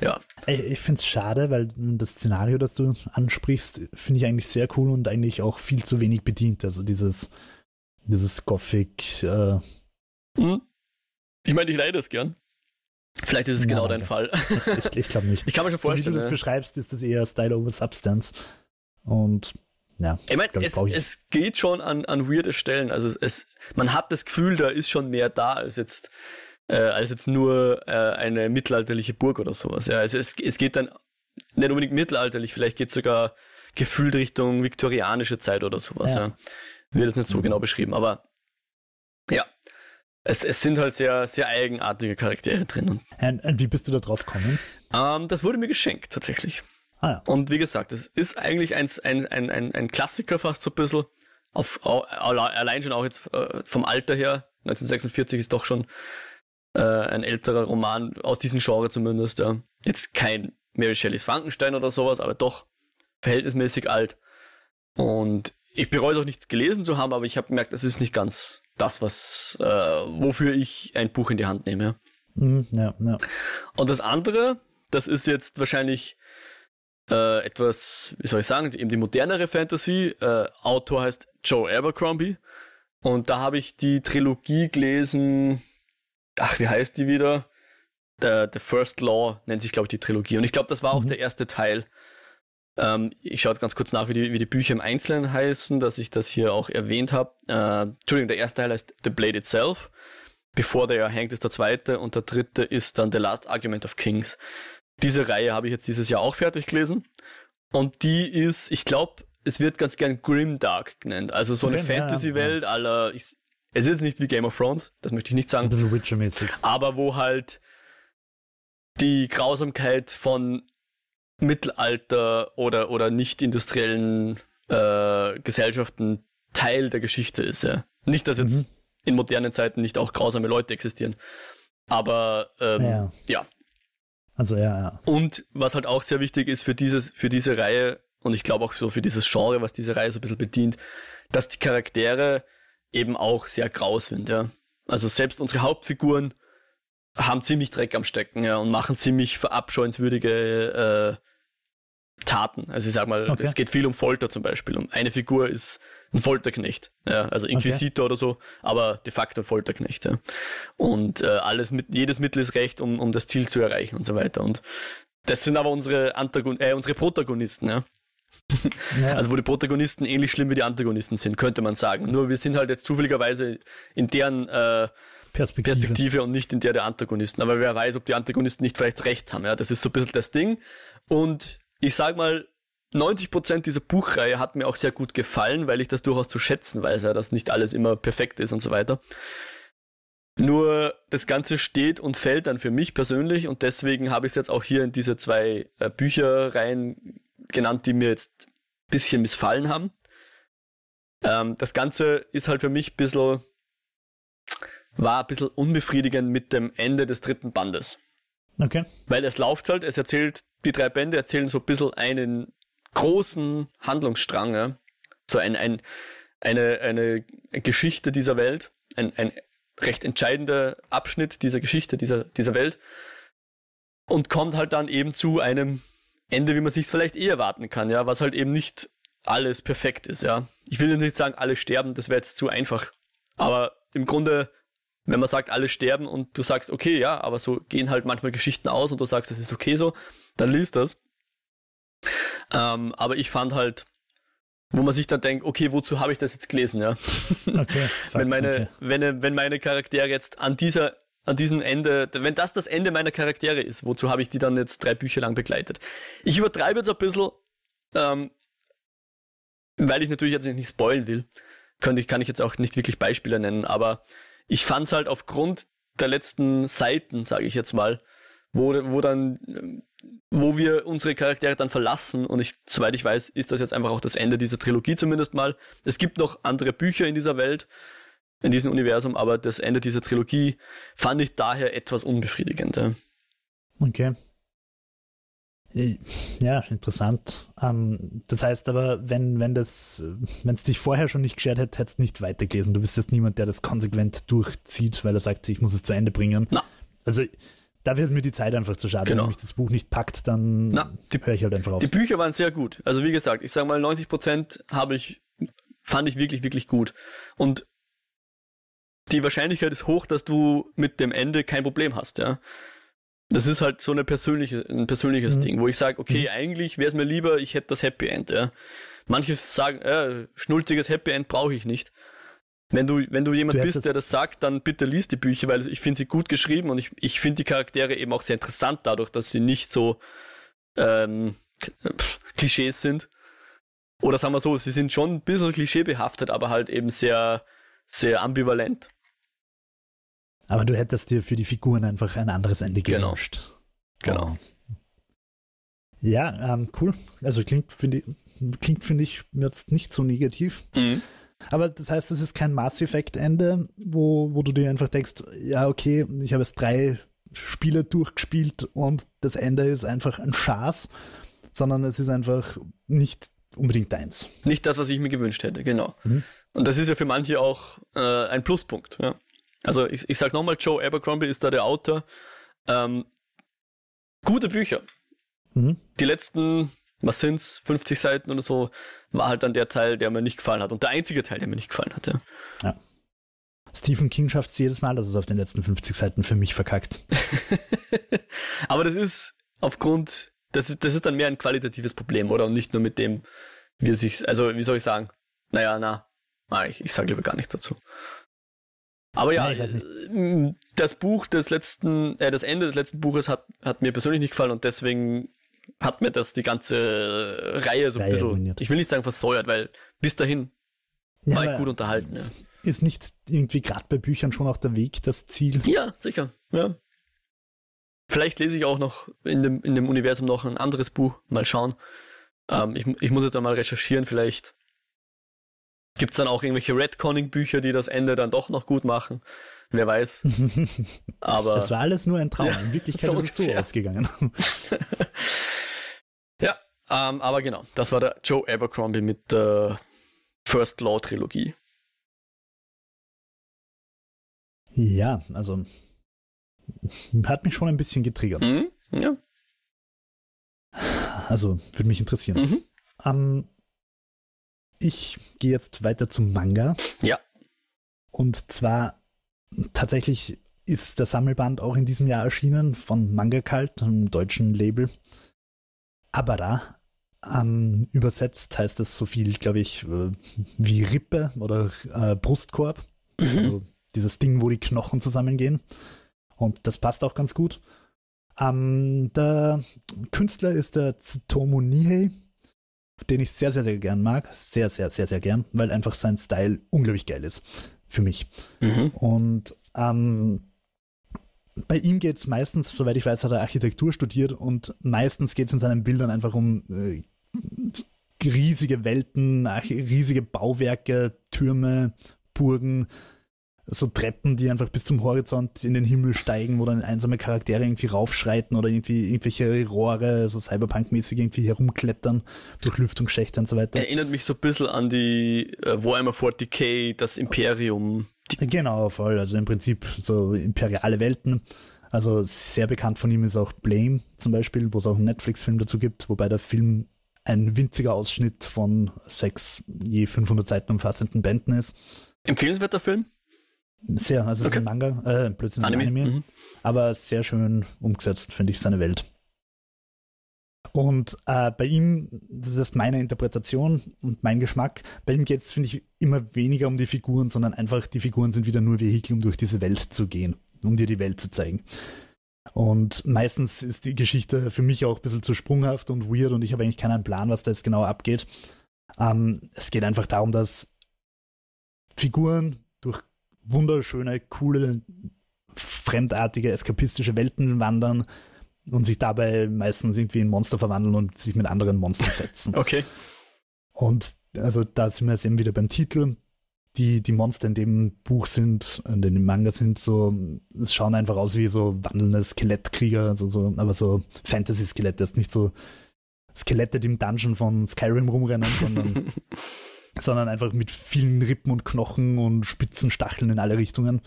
ja. Ich, ich finde es schade, weil das Szenario, das du ansprichst, finde ich eigentlich sehr cool und eigentlich auch viel zu wenig bedient. Also dieses, dieses Gothic. Äh hm. Ich meine, ich leide es gern. Vielleicht ist es genau danke. dein Fall. Ich, ich glaube nicht. Ich kann mir schon vorstellen. So wie du das beschreibst, ist das eher Style over Substance. Und ja, ich meine, es, es, geht schon an, an weirde Stellen. Also es, man hat das Gefühl, da ist schon mehr da als jetzt, äh, als jetzt nur äh, eine mittelalterliche Burg oder sowas. Ja, also es, es geht dann nicht unbedingt mittelalterlich, vielleicht geht es sogar gefühlt Richtung viktorianische Zeit oder sowas. Ja. ja. Wird jetzt nicht so mhm. genau beschrieben, aber ja. Es, es sind halt sehr, sehr eigenartige Charaktere drin. Und, und wie bist du da drauf gekommen? Ähm, das wurde mir geschenkt, tatsächlich. Ah, ja. Und wie gesagt, es ist eigentlich ein, ein, ein, ein Klassiker fast so ein bisschen. Auf, allein schon auch jetzt äh, vom Alter her. 1946 ist doch schon äh, ein älterer Roman aus diesem Genre zumindest. Ja. Jetzt kein Mary Shelleys Frankenstein oder sowas, aber doch verhältnismäßig alt. Und ich bereue es auch nicht gelesen zu haben, aber ich habe gemerkt, das ist nicht ganz das, was, äh, wofür ich ein Buch in die Hand nehme. Mhm, ja, ja. Und das andere, das ist jetzt wahrscheinlich äh, etwas, wie soll ich sagen, eben die modernere Fantasy. Äh, Autor heißt Joe Abercrombie. Und da habe ich die Trilogie gelesen. Ach, wie heißt die wieder? The, The First Law nennt sich, glaube ich, die Trilogie. Und ich glaube, das war auch mhm. der erste Teil. Ähm, ich schaue ganz kurz nach, wie die, wie die Bücher im Einzelnen heißen, dass ich das hier auch erwähnt habe. Äh, Entschuldigung, der erste Teil heißt The Blade Itself. Before They Are Hanged ist der zweite und der dritte ist dann The Last Argument of Kings. Diese Reihe habe ich jetzt dieses Jahr auch fertig gelesen. Und die ist, ich glaube, es wird ganz gern Grimdark genannt. Also so okay, eine Fantasy-Welt ja, ja. aller. Ich, es ist nicht wie Game of Thrones, das möchte ich nicht sagen. Ein bisschen Witcher-mäßig. Aber wo halt die Grausamkeit von Mittelalter oder, oder nicht industriellen äh, Gesellschaften Teil der Geschichte ist. Ja. Nicht, dass jetzt mhm. in modernen Zeiten nicht auch grausame Leute existieren. Aber ähm, ja. ja. Also ja, ja. Und was halt auch sehr wichtig ist für dieses, für diese Reihe, und ich glaube auch so für dieses Genre, was diese Reihe so ein bisschen bedient, dass die Charaktere eben auch sehr grau sind, ja. Also selbst unsere Hauptfiguren haben ziemlich Dreck am Stecken, ja, und machen ziemlich verabscheuenswürdige äh, Taten. Also ich sag mal, okay. es geht viel um Folter zum Beispiel. Und eine Figur ist ein Folterknecht, ja, also Inquisitor okay. oder so, aber de facto ein Folterknecht. Ja. Und äh, alles mit, jedes Mittel ist recht, um, um das Ziel zu erreichen und so weiter. Und das sind aber unsere Antagon äh, unsere Protagonisten, ja. [laughs] ja. Also wo die Protagonisten ähnlich schlimm wie die Antagonisten sind, könnte man sagen. Nur wir sind halt jetzt zufälligerweise in deren äh, Perspektive. Perspektive. und nicht in der der Antagonisten. Aber wer weiß, ob die Antagonisten nicht vielleicht recht haben. Ja, das ist so ein bisschen das Ding. Und ich sag mal, 90% dieser Buchreihe hat mir auch sehr gut gefallen, weil ich das durchaus zu schätzen weiß, ja, dass nicht alles immer perfekt ist und so weiter. Nur das Ganze steht und fällt dann für mich persönlich und deswegen habe ich es jetzt auch hier in diese zwei äh, Bücherreihen genannt, die mir jetzt ein bisschen missfallen haben. Ähm, das Ganze ist halt für mich ein bisschen, war ein bisschen unbefriedigend mit dem Ende des dritten Bandes. Okay. Weil es läuft halt, es erzählt, die drei Bände erzählen so ein bisschen einen großen Handlungsstrang, ja? so ein, ein, eine, eine Geschichte dieser Welt, ein, ein recht entscheidender Abschnitt dieser Geschichte, dieser, dieser Welt und kommt halt dann eben zu einem Ende, wie man sich vielleicht eh erwarten kann, ja, was halt eben nicht alles perfekt ist, ja. Ich will nicht sagen, alle sterben, das wäre jetzt zu einfach. Aber im Grunde wenn man sagt, alle sterben und du sagst, okay, ja, aber so gehen halt manchmal Geschichten aus und du sagst, es ist okay so, dann liest das. Ähm, aber ich fand halt, wo man sich dann denkt, okay, wozu habe ich das jetzt gelesen, ja? [laughs] Okay. [laughs] wenn meine, okay. wenn, wenn meine Charaktere jetzt an dieser, an diesem Ende, wenn das das Ende meiner Charaktere ist, wozu habe ich die dann jetzt drei Bücher lang begleitet? Ich übertreibe jetzt ein bisschen, ähm, weil ich natürlich jetzt nicht spoilen will, kann ich, kann ich jetzt auch nicht wirklich Beispiele nennen, aber ich fand es halt aufgrund der letzten Seiten, sage ich jetzt mal, wo, wo dann, wo wir unsere Charaktere dann verlassen und ich, soweit ich weiß, ist das jetzt einfach auch das Ende dieser Trilogie zumindest mal. Es gibt noch andere Bücher in dieser Welt, in diesem Universum, aber das Ende dieser Trilogie fand ich daher etwas unbefriedigend. Ja. Okay. Äh, ja, interessant. Ähm, das heißt aber, wenn, wenn das, wenn es dich vorher schon nicht geschert hätte, hättest du nicht weitergelesen. Du bist jetzt niemand, der das konsequent durchzieht, weil er sagt, ich muss es zu Ende bringen. Na. Also dafür ist mir die Zeit einfach zu schade. Genau. Wenn mich das Buch nicht packt, dann höre ich halt einfach auf. Die Bücher waren sehr gut. Also wie gesagt, ich sage mal, 90 Prozent habe ich, fand ich wirklich, wirklich gut. Und die Wahrscheinlichkeit ist hoch, dass du mit dem Ende kein Problem hast, ja. Das ist halt so eine persönliche, ein persönliches mhm. Ding, wo ich sage, okay, mhm. eigentlich wäre es mir lieber, ich hätte das Happy End. Ja. Manche sagen, äh, schnulziges Happy End brauche ich nicht. Wenn du, wenn du jemand du bist, der das sagt, dann bitte liest die Bücher, weil ich finde sie gut geschrieben und ich, ich finde die Charaktere eben auch sehr interessant dadurch, dass sie nicht so ähm, Klischees sind. Oder sagen wir so, sie sind schon ein bisschen klischeebehaftet, aber halt eben sehr, sehr ambivalent. Aber du hättest dir für die Figuren einfach ein anderes Ende genau. gewünscht. Genau. Oh. Ja, ähm, cool. Also klingt, finde ich, klingt, finde ich, jetzt nicht so negativ. Mhm. Aber das heißt, es ist kein Mass Effect Ende, wo, wo du dir einfach denkst, ja, okay, ich habe jetzt drei Spiele durchgespielt und das Ende ist einfach ein Schaß, sondern es ist einfach nicht unbedingt deins. Nicht das, was ich mir gewünscht hätte, genau. Mhm. Und das ist ja für manche auch äh, ein Pluspunkt. Ja. Also ich, ich sage nochmal, Joe Abercrombie ist da der Autor. Ähm, gute Bücher. Mhm. Die letzten, was sind's, 50 Seiten oder so, war halt dann der Teil, der mir nicht gefallen hat. Und der einzige Teil, der mir nicht gefallen hat. Ja. ja. Stephen King schafft es jedes Mal, dass es auf den letzten 50 Seiten für mich verkackt. [laughs] Aber das ist aufgrund, das ist, das ist dann mehr ein qualitatives Problem, oder? Und nicht nur mit dem, wie es sich, also wie soll ich sagen? Naja, na, na ich, ich sage lieber gar nichts dazu. Aber ja, Nein, das Buch des letzten, äh, das Ende des letzten Buches hat, hat mir persönlich nicht gefallen und deswegen hat mir das die ganze Reihe so ein bisschen, ruiniert. ich will nicht sagen versäuert, weil bis dahin ja, war ich gut unterhalten. Ja. Ist nicht irgendwie gerade bei Büchern schon auch der Weg das Ziel? Ja, sicher. Ja. Vielleicht lese ich auch noch in dem, in dem Universum noch ein anderes Buch. Mal schauen. Ähm, ich, ich muss jetzt dann mal recherchieren. Vielleicht gibt es dann auch irgendwelche Redconning-Bücher, die das Ende dann doch noch gut machen. Wer weiß. [laughs] Aber das war alles nur ein Traum. Ja, In Wirklichkeit [laughs] so ist es so ausgegangen. [laughs] ja, ähm, aber genau. Das war der Joe Abercrombie mit der First Law Trilogie. Ja, also hat mich schon ein bisschen getriggert. Mhm, ja. Also, würde mich interessieren. Mhm. Ähm, ich gehe jetzt weiter zum Manga. Ja. Und zwar tatsächlich ist der Sammelband auch in diesem Jahr erschienen von Manga Cult, einem deutschen Label. Abara. Ähm, übersetzt heißt das so viel, glaube ich, äh, wie Rippe oder äh, Brustkorb. Mhm. Also dieses Ding, wo die Knochen zusammengehen. Und das passt auch ganz gut. Ähm, der Künstler ist der Tsutomu Nihei, den ich sehr, sehr, sehr gern mag. Sehr, sehr, sehr, sehr gern, weil einfach sein Style unglaublich geil ist. Für mich. Mhm. Und ähm, bei ihm geht es meistens, soweit ich weiß, hat er Architektur studiert und meistens geht es in seinen Bildern einfach um äh, riesige Welten, riesige Bauwerke, Türme, Burgen, so Treppen, die einfach bis zum Horizont in den Himmel steigen, wo dann einsame Charaktere irgendwie raufschreiten oder irgendwie irgendwelche Rohre, so Cyberpunk-mäßig irgendwie herumklettern, durch Lüftungsschächte und so weiter. Erinnert mich so ein bisschen an die äh, Warhammer 40k, das Imperium. genau, voll. Also im Prinzip so imperiale Welten. Also sehr bekannt von ihm ist auch Blame zum Beispiel, wo es auch einen Netflix-Film dazu gibt, wobei der Film ein winziger Ausschnitt von sechs je 500 Seiten umfassenden Bänden ist. Empfehlenswerter Film? Sehr, also okay. es ist ein Manga, äh, plötzlich ein Anime, Anime mhm. aber sehr schön umgesetzt, finde ich, seine Welt. Und äh, bei ihm, das ist meine Interpretation und mein Geschmack, bei ihm geht es, finde ich, immer weniger um die Figuren, sondern einfach die Figuren sind wieder nur Vehikel, um durch diese Welt zu gehen, um dir die Welt zu zeigen. Und meistens ist die Geschichte für mich auch ein bisschen zu sprunghaft und weird und ich habe eigentlich keinen Plan, was da jetzt genau abgeht. Ähm, es geht einfach darum, dass Figuren wunderschöne, coole, fremdartige, eskapistische Welten wandern und sich dabei meistens irgendwie in Monster verwandeln und sich mit anderen Monstern fetzen. Okay. Und also da sind wir jetzt eben wieder beim Titel. Die, die Monster in dem Buch sind, in dem Manga sind so, es schauen einfach aus wie so wandelnde Skelettkrieger, also so, aber so Fantasy-Skelette, ist nicht so Skelette, die im Dungeon von Skyrim rumrennen, sondern [laughs] sondern einfach mit vielen Rippen und Knochen und spitzen Stacheln in alle Richtungen.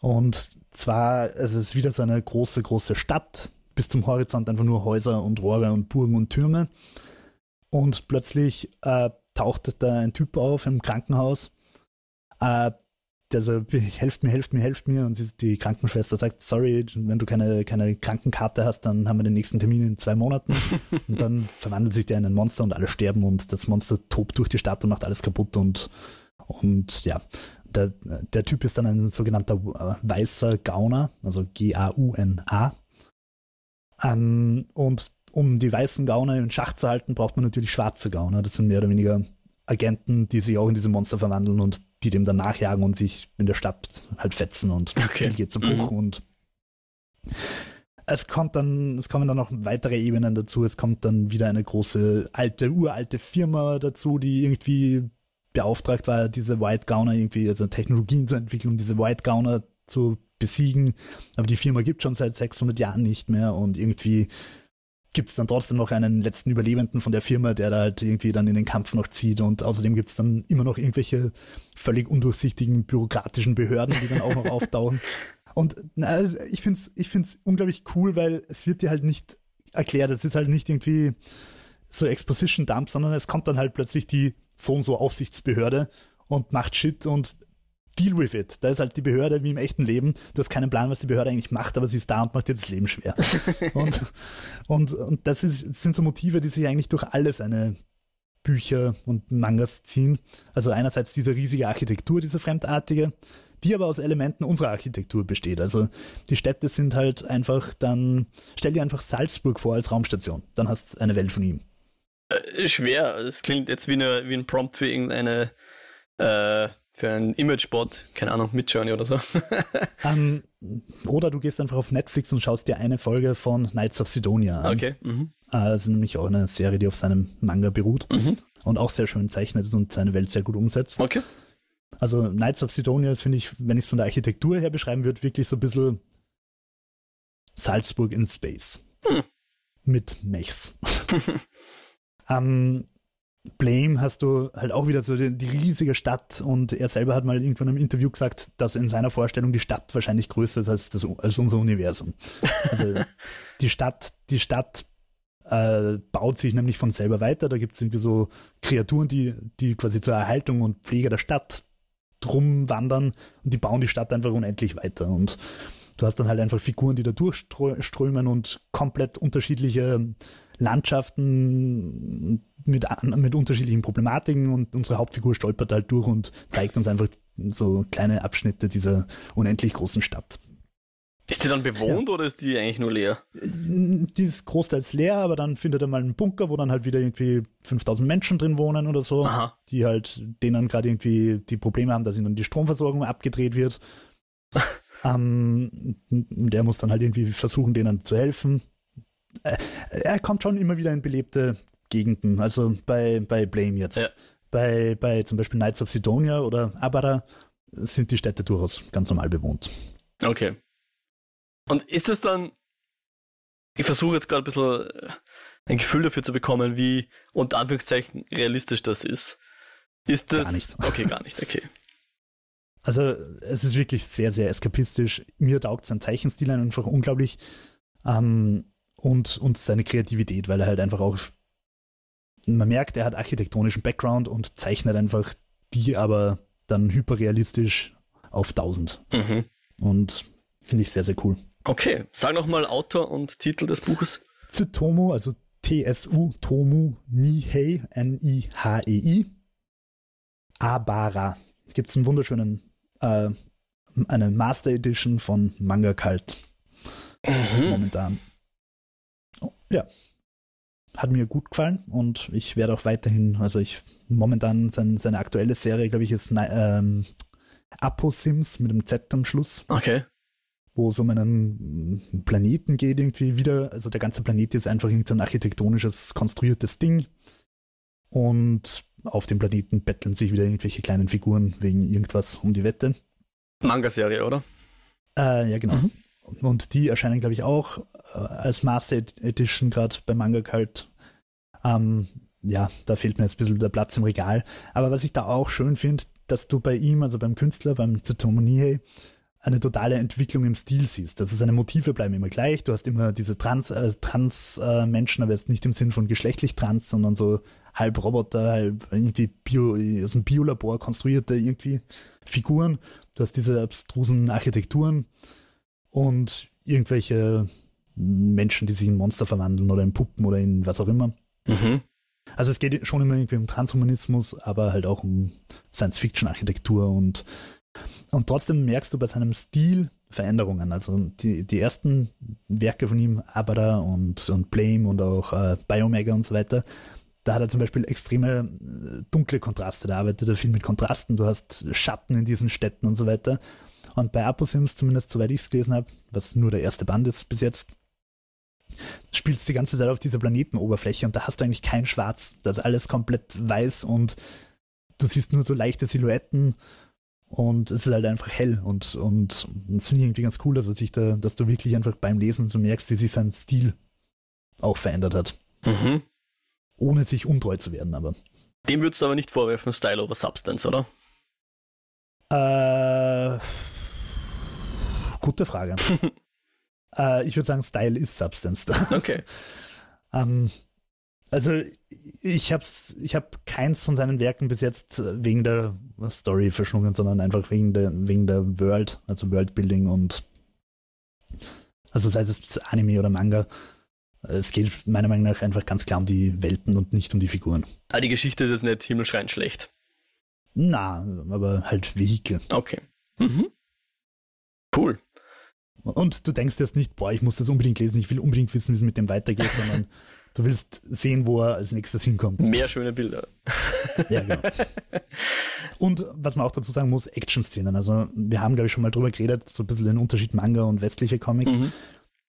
Und zwar, es ist wieder so eine große, große Stadt, bis zum Horizont einfach nur Häuser und Rohre und Burgen und Türme. Und plötzlich äh, taucht da ein Typ auf im Krankenhaus, äh, der so, helft mir, helft mir, helft mir. Und sie, die Krankenschwester sagt, sorry, wenn du keine, keine Krankenkarte hast, dann haben wir den nächsten Termin in zwei Monaten. [laughs] und dann verwandelt sich der in ein Monster und alle sterben und das Monster tobt durch die Stadt und macht alles kaputt und, und ja. Der, der Typ ist dann ein sogenannter äh, weißer Gauner, also G-A-U-N-A. Ähm, und um die weißen Gauner in Schach zu halten, braucht man natürlich schwarze Gauner. Das sind mehr oder weniger Agenten, die sich auch in diese Monster verwandeln und die dem dann nachjagen und sich in der Stadt halt fetzen und okay. viel geht zu Bruch mhm. und es kommt dann, es kommen dann noch weitere Ebenen dazu. Es kommt dann wieder eine große, alte, uralte Firma dazu, die irgendwie beauftragt war, diese White Gauner irgendwie, also Technologien zu entwickeln, um diese White Gauner zu besiegen. Aber die Firma gibt schon seit 600 Jahren nicht mehr und irgendwie gibt es dann trotzdem noch einen letzten Überlebenden von der Firma, der da halt irgendwie dann in den Kampf noch zieht und außerdem gibt es dann immer noch irgendwelche völlig undurchsichtigen bürokratischen Behörden, die dann auch noch [laughs] auftauchen. Und na, also ich finde es ich find's unglaublich cool, weil es wird dir halt nicht erklärt, es ist halt nicht irgendwie so Exposition-Dump, sondern es kommt dann halt plötzlich die so und so Aufsichtsbehörde und macht Shit und deal with it. Da ist halt die Behörde wie im echten Leben. Du hast keinen Plan, was die Behörde eigentlich macht, aber sie ist da und macht dir das Leben schwer. [laughs] und, und, und das, ist, das sind so Motive, die sich eigentlich durch alle seine Bücher und Mangas ziehen. Also einerseits diese riesige Architektur, diese fremdartige, die aber aus Elementen unserer Architektur besteht. Also die Städte sind halt einfach dann, stell dir einfach Salzburg vor als Raumstation, dann hast du eine Welt von ihm. Äh, schwer, es klingt jetzt wie, eine, wie ein Prompt für irgendeine äh, für ein Imageboard, keine Ahnung, Midjourney oder so. um, [laughs] ähm, oder du gehst einfach auf Netflix und schaust dir eine Folge von Knights of Sidonia an. Okay. Mhm. Uh, das ist nämlich auch eine Serie, die auf seinem Manga beruht mhm. und auch sehr schön zeichnet ist und seine Welt sehr gut umsetzt. Okay. Also Knights of Sidonia ist, finde ich, wenn ich es von der Architektur her beschreiben würde, wirklich so ein bisschen Salzburg in Space. Hm. Mit Mechs. um, [laughs] Blame hast du halt auch wieder so die, die, riesige Stadt und er selber hat mal irgendwann im Interview gesagt, dass in seiner Vorstellung die Stadt wahrscheinlich größer ist als, das, als unser Universum. Also [laughs] die Stadt, die Stadt äh, baut sich nämlich von selber weiter. Da gibt es irgendwie so Kreaturen, die, die quasi zur Erhaltung und Pflege der Stadt drum wandern und die bauen die Stadt einfach unendlich weiter. Und du hast dann halt einfach Figuren, die da durchströmen und komplett unterschiedliche Landschaften mit, mit unterschiedlichen Problematiken und unsere Hauptfigur stolpert halt durch und zeigt uns einfach so kleine Abschnitte dieser unendlich großen Stadt. Ist die dann bewohnt ja. oder ist die eigentlich nur leer? Die ist großteils leer, aber dann findet er mal einen Bunker, wo dann halt wieder irgendwie 5000 Menschen drin wohnen oder so, Aha. die halt denen gerade irgendwie die Probleme haben, dass ihnen die Stromversorgung abgedreht wird. [laughs] ähm, der muss dann halt irgendwie versuchen, denen zu helfen. Äh, er kommt schon immer wieder in belebte Gegenden, also bei, bei Blame jetzt. Ja. Bei, bei zum Beispiel Knights of Sidonia oder Abara sind die Städte durchaus ganz normal bewohnt. Okay. Und ist es dann, ich versuche jetzt gerade ein bisschen äh, ein Gefühl dafür zu bekommen, wie unter Anführungszeichen realistisch das ist. Ist das. Gar nicht. [laughs] Okay, gar nicht, okay. Also, es ist wirklich sehr, sehr eskapistisch. Mir taugt sein Zeichenstil einfach unglaublich. Ähm, und, und seine Kreativität, weil er halt einfach auch, man merkt, er hat architektonischen Background und zeichnet einfach die aber dann hyperrealistisch auf 1000. Mhm. Und finde ich sehr, sehr cool. Okay, sag nochmal Autor und Titel des Buches. Tsutomu, also T-S-U, Tomu Nihei, N-I-H-E-I. Abara. Gibt es einen wunderschönen, äh, eine Master Edition von Manga Kalt. Mhm. Momentan. Ja. Hat mir gut gefallen und ich werde auch weiterhin, also ich momentan sein, seine aktuelle Serie, glaube ich, ist ähm, Apo Sims mit dem Z am Schluss. Okay. Wo es um einen Planeten geht, irgendwie wieder. Also der ganze Planet ist einfach ein architektonisches, konstruiertes Ding. Und auf dem Planeten betteln sich wieder irgendwelche kleinen Figuren wegen irgendwas um die Wette. Manga-Serie, oder? Äh, ja, genau. Mhm. Und die erscheinen, glaube ich, auch als Master Edition gerade bei Manga halt. Ähm, ja, da fehlt mir jetzt ein bisschen der Platz im Regal. Aber was ich da auch schön finde, dass du bei ihm, also beim Künstler, beim Tsutomu Nihei, eine totale Entwicklung im Stil siehst. Also seine Motive bleiben immer gleich. Du hast immer diese Trans, äh, Trans äh, Menschen, aber jetzt nicht im Sinn von geschlechtlich trans, sondern so halb Roboter, halb irgendwie Bio, aus dem Biolabor konstruierte irgendwie Figuren. Du hast diese abstrusen Architekturen und irgendwelche Menschen, die sich in Monster verwandeln oder in Puppen oder in was auch immer. Mhm. Also es geht schon immer irgendwie um Transhumanismus, aber halt auch um Science-Fiction-Architektur und, und trotzdem merkst du bei seinem Stil Veränderungen. Also die, die ersten Werke von ihm, Abada und, und Blame und auch äh, Biomega und so weiter, da hat er zum Beispiel extreme äh, dunkle Kontraste. Da arbeitet er viel mit Kontrasten. Du hast Schatten in diesen Städten und so weiter. Und bei Aposims, zumindest soweit ich es gelesen habe, was nur der erste Band ist bis jetzt, spielst die ganze Zeit auf dieser Planetenoberfläche und da hast du eigentlich kein Schwarz. Das ist alles komplett weiß und du siehst nur so leichte Silhouetten und es ist halt einfach hell und, und das finde ich irgendwie ganz cool, dass, sich da, dass du wirklich einfach beim Lesen so merkst, wie sich sein Stil auch verändert hat. Mhm. Ohne sich untreu zu werden, aber. Dem würdest du aber nicht vorwerfen, Style over Substance, oder? Äh, gute Frage. [laughs] äh, ich würde sagen, Style ist Substance da. Okay. [laughs] ähm, also ich habe ich hab keins von seinen Werken bis jetzt wegen der Story verschlungen, sondern einfach wegen der, wegen der World, also Worldbuilding und also sei es Anime oder Manga. Es geht meiner Meinung nach einfach ganz klar um die Welten und nicht um die Figuren. Ah, die Geschichte ist jetzt nicht himmelschreiend schlecht. Na, aber halt Vehikel. Okay. Mhm. Cool. Und du denkst jetzt nicht, boah, ich muss das unbedingt lesen, ich will unbedingt wissen, wie es mit dem weitergeht, sondern du willst sehen, wo er als nächstes hinkommt. Mehr schöne Bilder. ja, genau. Und was man auch dazu sagen muss, Action-Szenen. Also wir haben, glaube ich, schon mal drüber geredet, so ein bisschen den Unterschied Manga und westliche Comics. Mhm.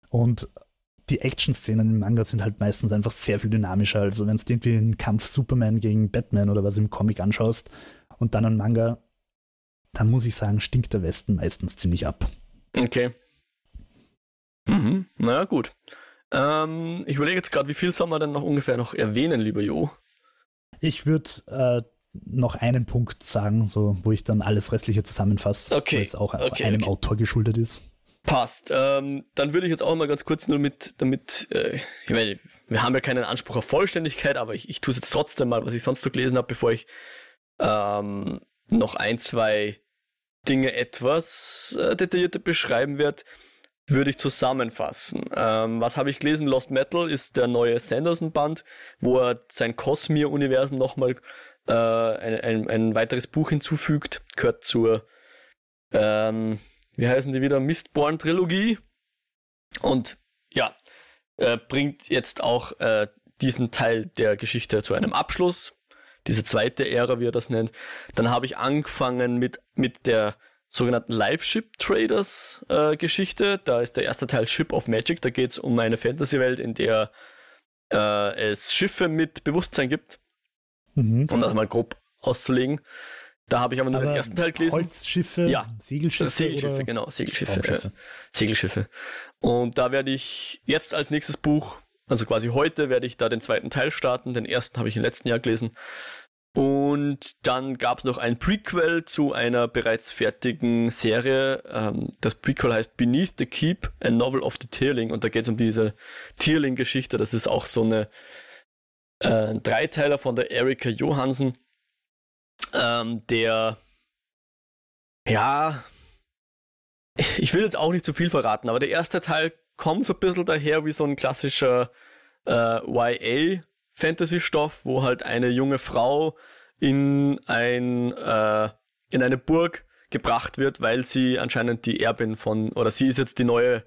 Und die Action-Szenen im Manga sind halt meistens einfach sehr viel dynamischer. Also wenn du irgendwie einen Kampf Superman gegen Batman oder was im Comic anschaust und dann einen Manga, dann muss ich sagen, stinkt der Westen meistens ziemlich ab. Okay. Mhm. Na gut. Ähm, ich überlege jetzt gerade, wie viel soll man denn noch ungefähr noch erwähnen, lieber Jo? Ich würde äh, noch einen Punkt sagen, so, wo ich dann alles Restliche zusammenfasse, okay. weil es auch okay, einem okay. Autor geschuldet ist. Passt. Ähm, dann würde ich jetzt auch mal ganz kurz nur mit, damit, äh, ich meine, wir haben ja keinen Anspruch auf Vollständigkeit, aber ich, ich tue es jetzt trotzdem mal, was ich sonst so gelesen habe, bevor ich ähm, noch ein, zwei Dinge etwas äh, detaillierter beschreiben werde, würde ich zusammenfassen. Ähm, was habe ich gelesen? Lost Metal ist der neue Sanderson-Band, wo er sein Cosmere-Universum nochmal äh, ein, ein, ein weiteres Buch hinzufügt, gehört zur ähm, wie heißen die wieder, Mistborn-Trilogie. Und ja, äh, bringt jetzt auch äh, diesen Teil der Geschichte zu einem Abschluss. Diese zweite Ära, wie er das nennt. Dann habe ich angefangen mit, mit der sogenannten Live-Ship Traders äh, Geschichte. Da ist der erste Teil Ship of Magic. Da geht es um eine Fantasy-Welt, in der äh, es Schiffe mit Bewusstsein gibt. Mhm. Um das mal grob auszulegen. Da habe ich aber nur aber den ersten Teil gelesen. Holzschiffe, ja. Segelschiffe. Segelschiffe, oder? genau, Segelschiffe. Äh, Segelschiffe. Und da werde ich jetzt als nächstes Buch, also quasi heute, werde ich da den zweiten Teil starten. Den ersten habe ich im letzten Jahr gelesen. Und dann gab es noch ein Prequel zu einer bereits fertigen Serie. Ähm, das Prequel heißt Beneath the Keep, a Novel of the Tierling. Und da geht es um diese Tierling-Geschichte. Das ist auch so eine äh, Dreiteiler von der Erika Johansen ähm, der, ja, ich will jetzt auch nicht zu viel verraten, aber der erste Teil kommt so ein bisschen daher wie so ein klassischer äh, YA-Fantasy-Stoff, wo halt eine junge Frau in ein äh, in eine Burg gebracht wird, weil sie anscheinend die Erbin von, oder sie ist jetzt die neue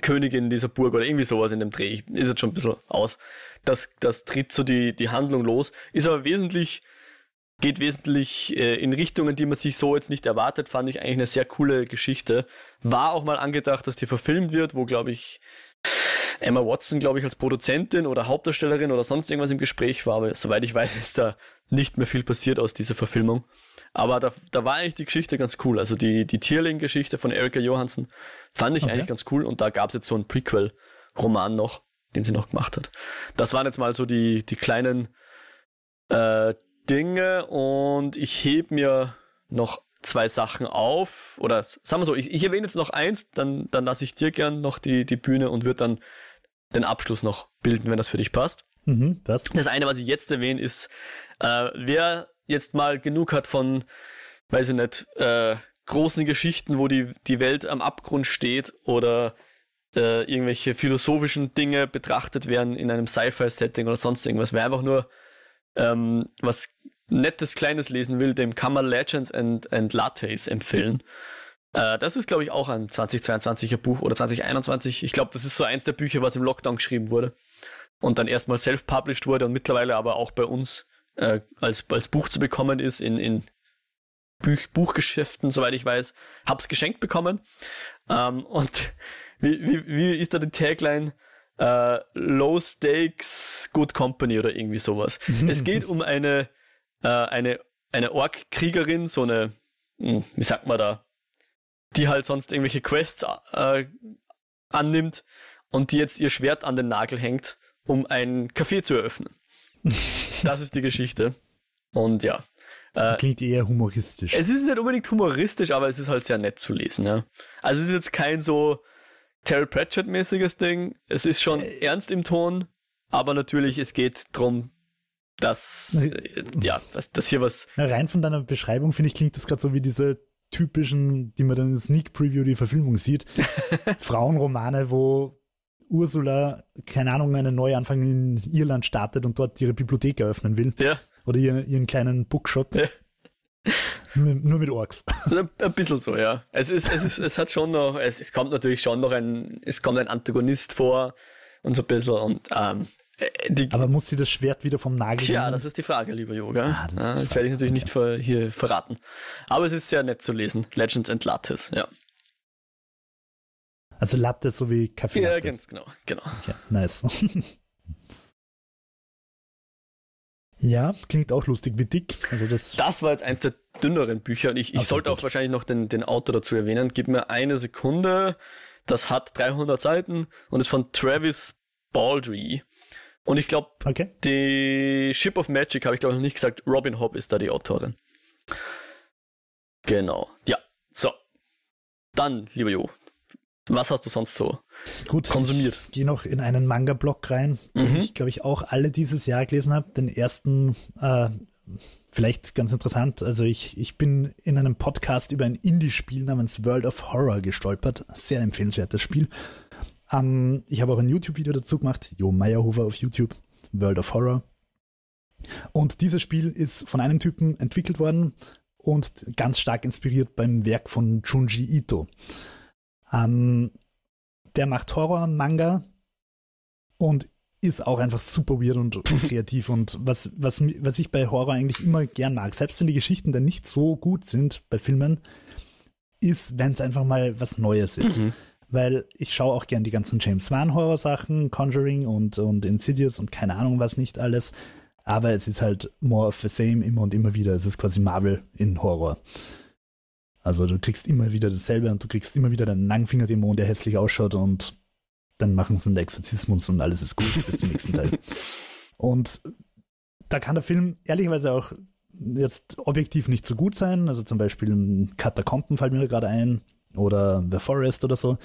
Königin dieser Burg oder irgendwie sowas in dem Dreh. Ich, ist jetzt schon ein bisschen aus. Das, das tritt so die, die Handlung los, ist aber wesentlich geht wesentlich äh, in Richtungen, die man sich so jetzt nicht erwartet, fand ich eigentlich eine sehr coole Geschichte. War auch mal angedacht, dass die verfilmt wird, wo, glaube ich, Emma Watson, glaube ich, als Produzentin oder Hauptdarstellerin oder sonst irgendwas im Gespräch war, aber soweit ich weiß, ist da nicht mehr viel passiert aus dieser Verfilmung. Aber da, da war eigentlich die Geschichte ganz cool. Also die, die Tierling-Geschichte von Erika Johansen fand ich okay. eigentlich ganz cool und da gab es jetzt so einen Prequel-Roman noch, den sie noch gemacht hat. Das waren jetzt mal so die, die kleinen äh, Dinge und ich heb mir noch zwei Sachen auf. Oder sagen wir so, ich, ich erwähne jetzt noch eins, dann, dann lasse ich dir gern noch die, die Bühne und würde dann den Abschluss noch bilden, wenn das für dich passt. Mhm, passt. Das eine, was ich jetzt erwähne, ist, äh, wer jetzt mal genug hat von, weiß ich nicht, äh, großen Geschichten, wo die, die Welt am Abgrund steht oder äh, irgendwelche philosophischen Dinge betrachtet werden in einem Sci-Fi-Setting oder sonst irgendwas, wer einfach nur ähm, was Nettes, Kleines lesen will, dem kann man Legends and, and Lattes empfehlen. Äh, das ist, glaube ich, auch ein 2022er Buch oder 2021. Ich glaube, das ist so eins der Bücher, was im Lockdown geschrieben wurde und dann erstmal self-published wurde und mittlerweile aber auch bei uns äh, als, als Buch zu bekommen ist in, in Buch, Buchgeschäften, soweit ich weiß. Hab's geschenkt bekommen. Ähm, und [laughs] wie, wie, wie ist da die Tagline? äh, Low Stakes Good Company oder irgendwie sowas. es [laughs] geht um eine, äh, eine, eine Ork-Kriegerin, so eine, hm, wie sagt man da, die halt sonst irgendwelche Quests äh, annimmt und die jetzt ihr Schwert an den Nagel hängt um ein Café zu eröffnen. [laughs] das ist die Geschichte. Und ja. Äh, Klingt eher humoristisch. Es ist nicht unbedingt humoristisch, aber es ist halt sehr nett zu lesen. Ja. Also es ist jetzt kein so Terry Pratchett-mäßiges Ding. Es ist schon äh, ernst im Ton, aber natürlich, es geht darum, dass, äh, ja, dass, dass hier was. Na, rein von deiner Beschreibung, finde ich, klingt das gerade so wie diese typischen, die man dann in Sneak Preview die Verfilmung sieht. [laughs] Frauenromane, wo Ursula, keine Ahnung, einen Neuanfang in Irland startet und dort ihre Bibliothek eröffnen will. Ja. Oder ihren, ihren kleinen Bookshop. Ja. Nur, nur, mit Orks. [laughs] Ein bisschen so, ja. Es ist, es ist, es hat schon noch, es, es kommt natürlich schon noch ein, es kommt ein Antagonist vor und so ein bisschen und, ähm, die, Aber muss sie das Schwert wieder vom Nagel Ja, nehmen? das ist die Frage, lieber Yoga. Ah, das, ja, das werde ich natürlich nicht ver, hier verraten. Aber es ist sehr nett zu lesen. Legends and Lattes, ja. Also Latte so wie Kaffee. Ja, ganz genau, genau. Okay, nice. [laughs] ja, klingt auch lustig. Wie dick? Also das, das war jetzt eins der dünneren Bücher und ich, ich okay, sollte gut. auch wahrscheinlich noch den, den Autor dazu erwähnen. Gib mir eine Sekunde. Das hat 300 Seiten und ist von Travis Baldry. Und ich glaube, okay. die Ship of Magic habe ich glaube noch nicht gesagt. Robin Hobb ist da die Autorin. Genau. Ja. So. Dann, lieber Jo, was hast du sonst so Gut, konsumiert? Ich gehe noch in einen Manga-Blog rein, den mhm. ich, glaube ich, auch alle dieses Jahr gelesen habe. Den ersten, äh, vielleicht ganz interessant, also ich, ich bin in einem Podcast über ein Indie-Spiel namens World of Horror gestolpert. Sehr empfehlenswertes Spiel. Ähm, ich habe auch ein YouTube-Video dazu gemacht, Jo Meyerhofer auf YouTube, World of Horror. Und dieses Spiel ist von einem Typen entwickelt worden und ganz stark inspiriert beim Werk von Junji Ito. Ähm, der macht Horror-Manga und ist auch einfach super weird und, und [laughs] kreativ. Und was, was, was ich bei Horror eigentlich immer gern mag, selbst wenn die Geschichten dann nicht so gut sind bei Filmen, ist, wenn es einfach mal was Neues ist. Mhm. Weil ich schaue auch gern die ganzen James Wan-Horror-Sachen, Conjuring und, und Insidious und keine Ahnung was nicht alles. Aber es ist halt more of the same immer und immer wieder. Es ist quasi Marvel in Horror. Also du kriegst immer wieder dasselbe und du kriegst immer wieder deinen Langfinger-Dämon, der hässlich ausschaut und dann machen sie einen Exorzismus und alles ist gut bis zum nächsten Teil. [laughs] Und da kann der Film ehrlicherweise auch jetzt objektiv nicht so gut sein. Also zum Beispiel Katakomben fällt mir gerade ein oder The Forest oder so.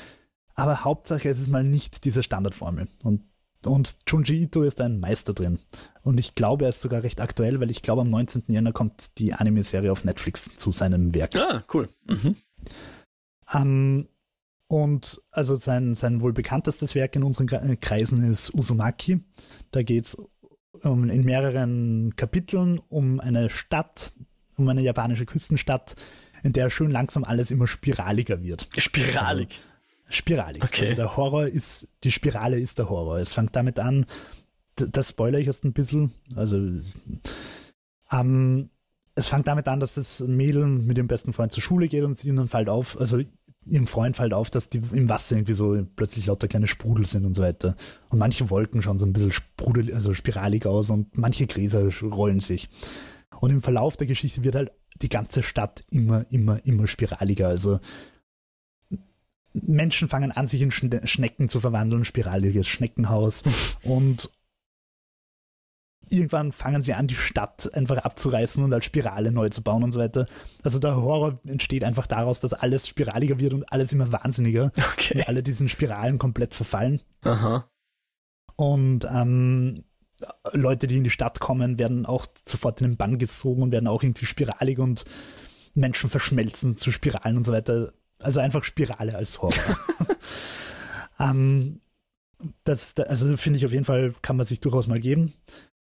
Aber Hauptsache es ist mal nicht diese Standardformel. Und und Junji Ito ist ein Meister drin. Und ich glaube, er ist sogar recht aktuell, weil ich glaube, am 19. Jänner kommt die Anime-Serie auf Netflix zu seinem Werk. Ah, cool. Mhm. Um, ähm, und also sein, sein wohl bekanntestes Werk in unseren Kreisen ist Uzumaki. Da geht es um, in mehreren Kapiteln um eine Stadt, um eine japanische Küstenstadt, in der schön langsam alles immer spiraliger wird. Spiralig. Also, spiralig. Okay. Also der Horror ist, die Spirale ist der Horror. Es fängt damit an, das spoiler ich erst ein bisschen, also ähm, es fängt damit an, dass das Mädel mit ihrem besten Freund zur Schule geht und ihnen fällt auf, also ihrem Freund fällt auf, dass die im Wasser irgendwie so plötzlich lauter kleine Sprudel sind und so weiter. Und manche Wolken schauen so ein bisschen sprudel, also spiralig aus und manche Gräser rollen sich. Und im Verlauf der Geschichte wird halt die ganze Stadt immer, immer, immer spiraliger. Also Menschen fangen an, sich in Schnecken zu verwandeln, spiraliges Schneckenhaus. [laughs] und irgendwann fangen sie an, die Stadt einfach abzureißen und als Spirale neu zu bauen und so weiter. Also der Horror entsteht einfach daraus, dass alles spiraliger wird und alles immer wahnsinniger. Okay. alle diesen Spiralen komplett verfallen. Aha. Und ähm, Leute, die in die Stadt kommen, werden auch sofort in den Bann gezogen und werden auch irgendwie spiralig und Menschen verschmelzen zu Spiralen und so weiter. Also einfach Spirale als Horror. [laughs] ähm, das, also finde ich auf jeden Fall, kann man sich durchaus mal geben.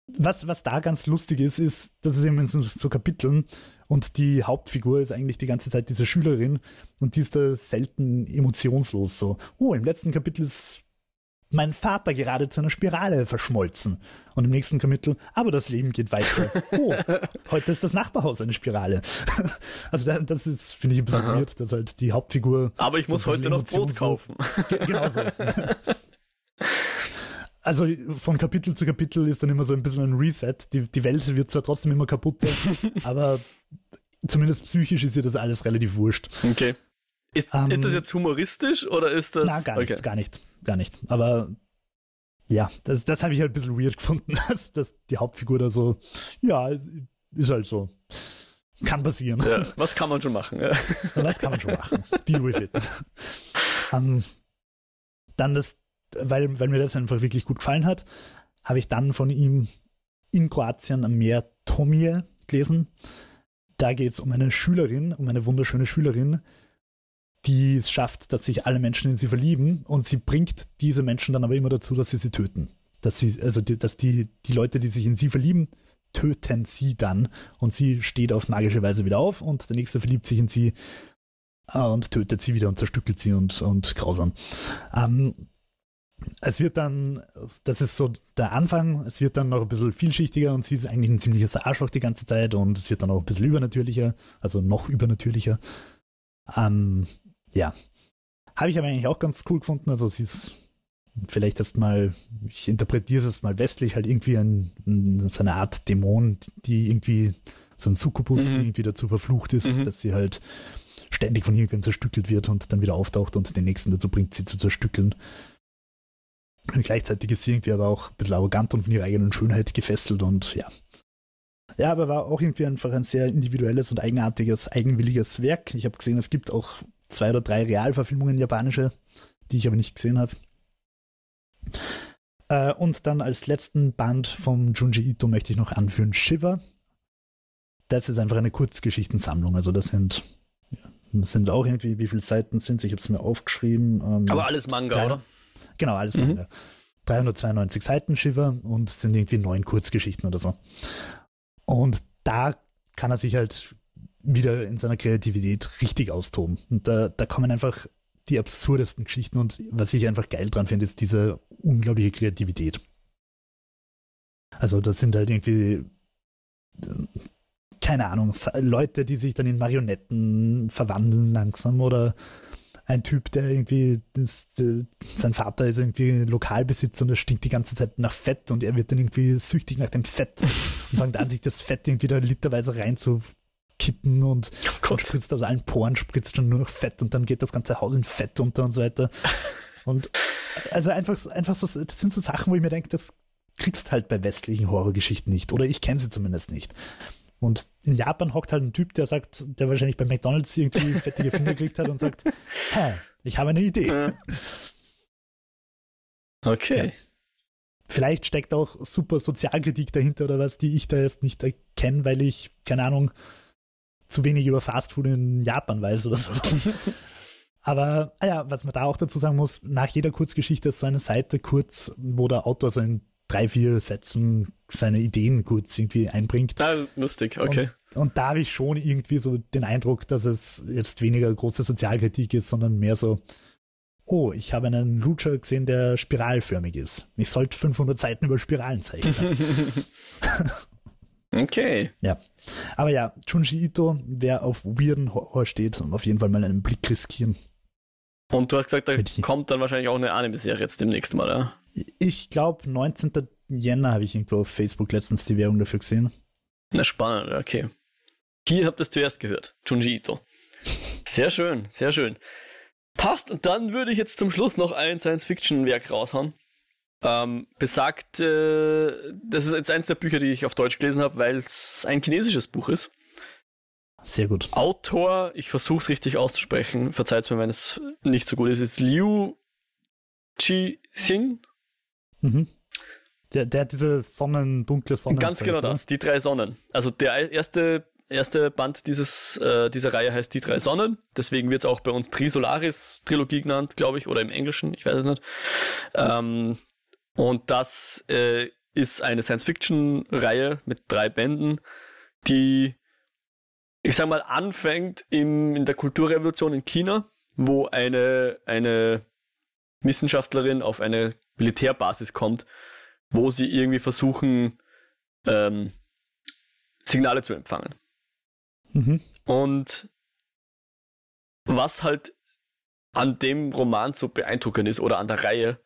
Was, was da ganz lustig ist, ist, dass es eben so Kapiteln und die Hauptfigur ist eigentlich die ganze Zeit diese Schülerin und die ist da selten emotionslos so. Oh, im letzten Kapitel ist mein Vater gerade zu einer Spirale verschmolzen. Und im nächsten Kapitel, aber das Leben geht weiter. [laughs] Oh, heute ist das Nachbarhaus eine Spirale. [laughs] Also das ist, finde ich, ein bisschen weird, dass halt die Hauptfigur. Aber ich so muss heute noch Brot kaufen. Genau so. [laughs] Also von Kapitel zu Kapitel ist dann immer so ein bisschen ein Reset. Die, die Welt wird zwar trotzdem immer kaputter, aber zumindest psychisch ist ihr das alles relativ wurscht. Okay. Ist, ähm, ist das jetzt humoristisch oder ist das. Na, gar nicht, okay. gar nicht, gar nicht. Aber ja, das, das habe ich halt ein bisschen weird [laughs] gefunden, dass, dass die Hauptfigur da so, ja, ist halt so. Kann passieren. Ja, was kann man schon machen? Ja. Was kann man schon machen? Deal with it. um, dann das, weil, weil mir das einfach wirklich gut gefallen hat, habe ich dann von ihm in Kroatien am Meer Tomie gelesen. Da geht es um eine Schülerin, um eine wunderschöne Schülerin, die es schafft, dass sich alle Menschen in sie verlieben und sie bringt diese Menschen dann aber immer dazu, dass sie sie töten. Dass sie, also die, dass die, die Leute, die sich in sie verlieben, töten sie dann und sie steht auf magische Weise wieder auf und der nächste verliebt sich in sie äh, und tötet sie wieder und zerstückelt sie und, und grausam. Ähm, es wird dann, das ist so der Anfang, es wird dann noch ein bisschen vielschichtiger und sie ist eigentlich ein ziemliches Arschloch die ganze Zeit und es wird dann auch ein bisschen übernatürlicher, also noch übernatürlicher. Ähm, ja. Habe ich aber eigentlich auch ganz cool gefunden, also sie ist vielleicht erst mal, ich interpretiere es mal westlich, halt irgendwie ein, so eine Art Dämon, die irgendwie, so ein Succubus, mhm. die irgendwie dazu verflucht ist, mhm. dass sie halt ständig von irgendwem zerstückelt wird und dann wieder auftaucht und den nächsten dazu bringt, sie zu zerstückeln. Und gleichzeitig ist sie irgendwie aber auch ein bisschen arrogant und von ihrer eigenen Schönheit gefesselt und ja. Ja, aber war auch irgendwie einfach ein sehr individuelles und eigenartiges, eigenwilliges Werk. Ich habe gesehen, es gibt auch zwei oder drei Realverfilmungen japanische, die ich aber nicht gesehen habe. Äh, und dann als letzten Band vom Junji Ito möchte ich noch anführen Shiver. Das ist einfach eine Kurzgeschichtensammlung. Also das sind, das sind auch irgendwie, wie viele Seiten sind es? Ich habe es mir aufgeschrieben. Ähm, Aber alles Manga, drei, oder? Genau, alles mhm. Manga. 392 Seiten Shiver und sind irgendwie neun Kurzgeschichten oder so. Und da kann er sich halt wieder in seiner Kreativität richtig austoben. Und da, da kommen einfach die absurdesten Geschichten und was ich einfach geil dran finde, ist diese unglaubliche Kreativität. Also das sind halt irgendwie, keine Ahnung, Leute, die sich dann in Marionetten verwandeln langsam oder ein Typ, der irgendwie, das, sein Vater ist irgendwie Lokalbesitzer und er stinkt die ganze Zeit nach Fett und er wird dann irgendwie süchtig nach dem Fett und fängt an, sich das Fett irgendwie da literweise rein zu kippen und, oh und spritzt aus allen Poren, spritzt dann nur noch Fett und dann geht das ganze Haus in Fett unter und so weiter. Und also einfach, einfach so, das sind so Sachen, wo ich mir denke, das kriegst halt bei westlichen Horrorgeschichten nicht. Oder ich kenne sie zumindest nicht. Und in Japan hockt halt ein Typ, der sagt, der wahrscheinlich bei McDonalds irgendwie [laughs] fettige Finger gekriegt hat und sagt, hä, ich habe eine Idee. Okay. Ja. Vielleicht steckt auch super Sozialkritik dahinter oder was, die ich da jetzt nicht erkenne, weil ich, keine Ahnung, zu wenig über Fastfood in Japan weiß oder so. [laughs] Aber ah ja, was man da auch dazu sagen muss, nach jeder Kurzgeschichte ist so eine Seite kurz, wo der Autor so in drei, vier Sätzen seine Ideen kurz irgendwie einbringt. Ah, lustig, okay. Und, und da habe ich schon irgendwie so den Eindruck, dass es jetzt weniger große Sozialkritik ist, sondern mehr so, oh, ich habe einen Lutscher gesehen, der spiralförmig ist. Ich sollte 500 Seiten über Spiralen zeichnen. [laughs] okay. Ja. Aber ja, Junji Ito, wer auf weirden Horror steht, auf jeden Fall mal einen Blick riskieren. Und du hast gesagt, da kommt dann wahrscheinlich auch eine Anime-Serie jetzt demnächst mal, ja? Ich glaube, 19. Jänner habe ich irgendwo auf Facebook letztens die Werbung dafür gesehen. Na, spannend, okay. Hier habt ihr es zuerst gehört. Junji Ito. Sehr schön, sehr schön. Passt, und dann würde ich jetzt zum Schluss noch ein Science-Fiction-Werk raushauen. Ähm, besagt, äh, das ist jetzt eins der Bücher, die ich auf Deutsch gelesen habe, weil es ein chinesisches Buch ist. Sehr gut. Autor, ich versuche es richtig auszusprechen, verzeiht mir, wenn es nicht so gut ist, ist Liu Qi-Xing. Mhm. Der, der hat diese Sonnen, dunkle Sonnen. Ganz genau ne? das, die drei Sonnen. Also der erste, erste Band dieses, äh, dieser Reihe heißt Die drei Sonnen. Deswegen wird es auch bei uns Trisolaris-Trilogie genannt, glaube ich, oder im Englischen, ich weiß es nicht. Ähm, und das äh, ist eine Science-Fiction-Reihe mit drei Bänden, die, ich sag mal, anfängt im, in der Kulturrevolution in China, wo eine, eine Wissenschaftlerin auf eine Militärbasis kommt, wo sie irgendwie versuchen, ähm, Signale zu empfangen. Mhm. Und was halt an dem Roman so beeindruckend ist oder an der Reihe,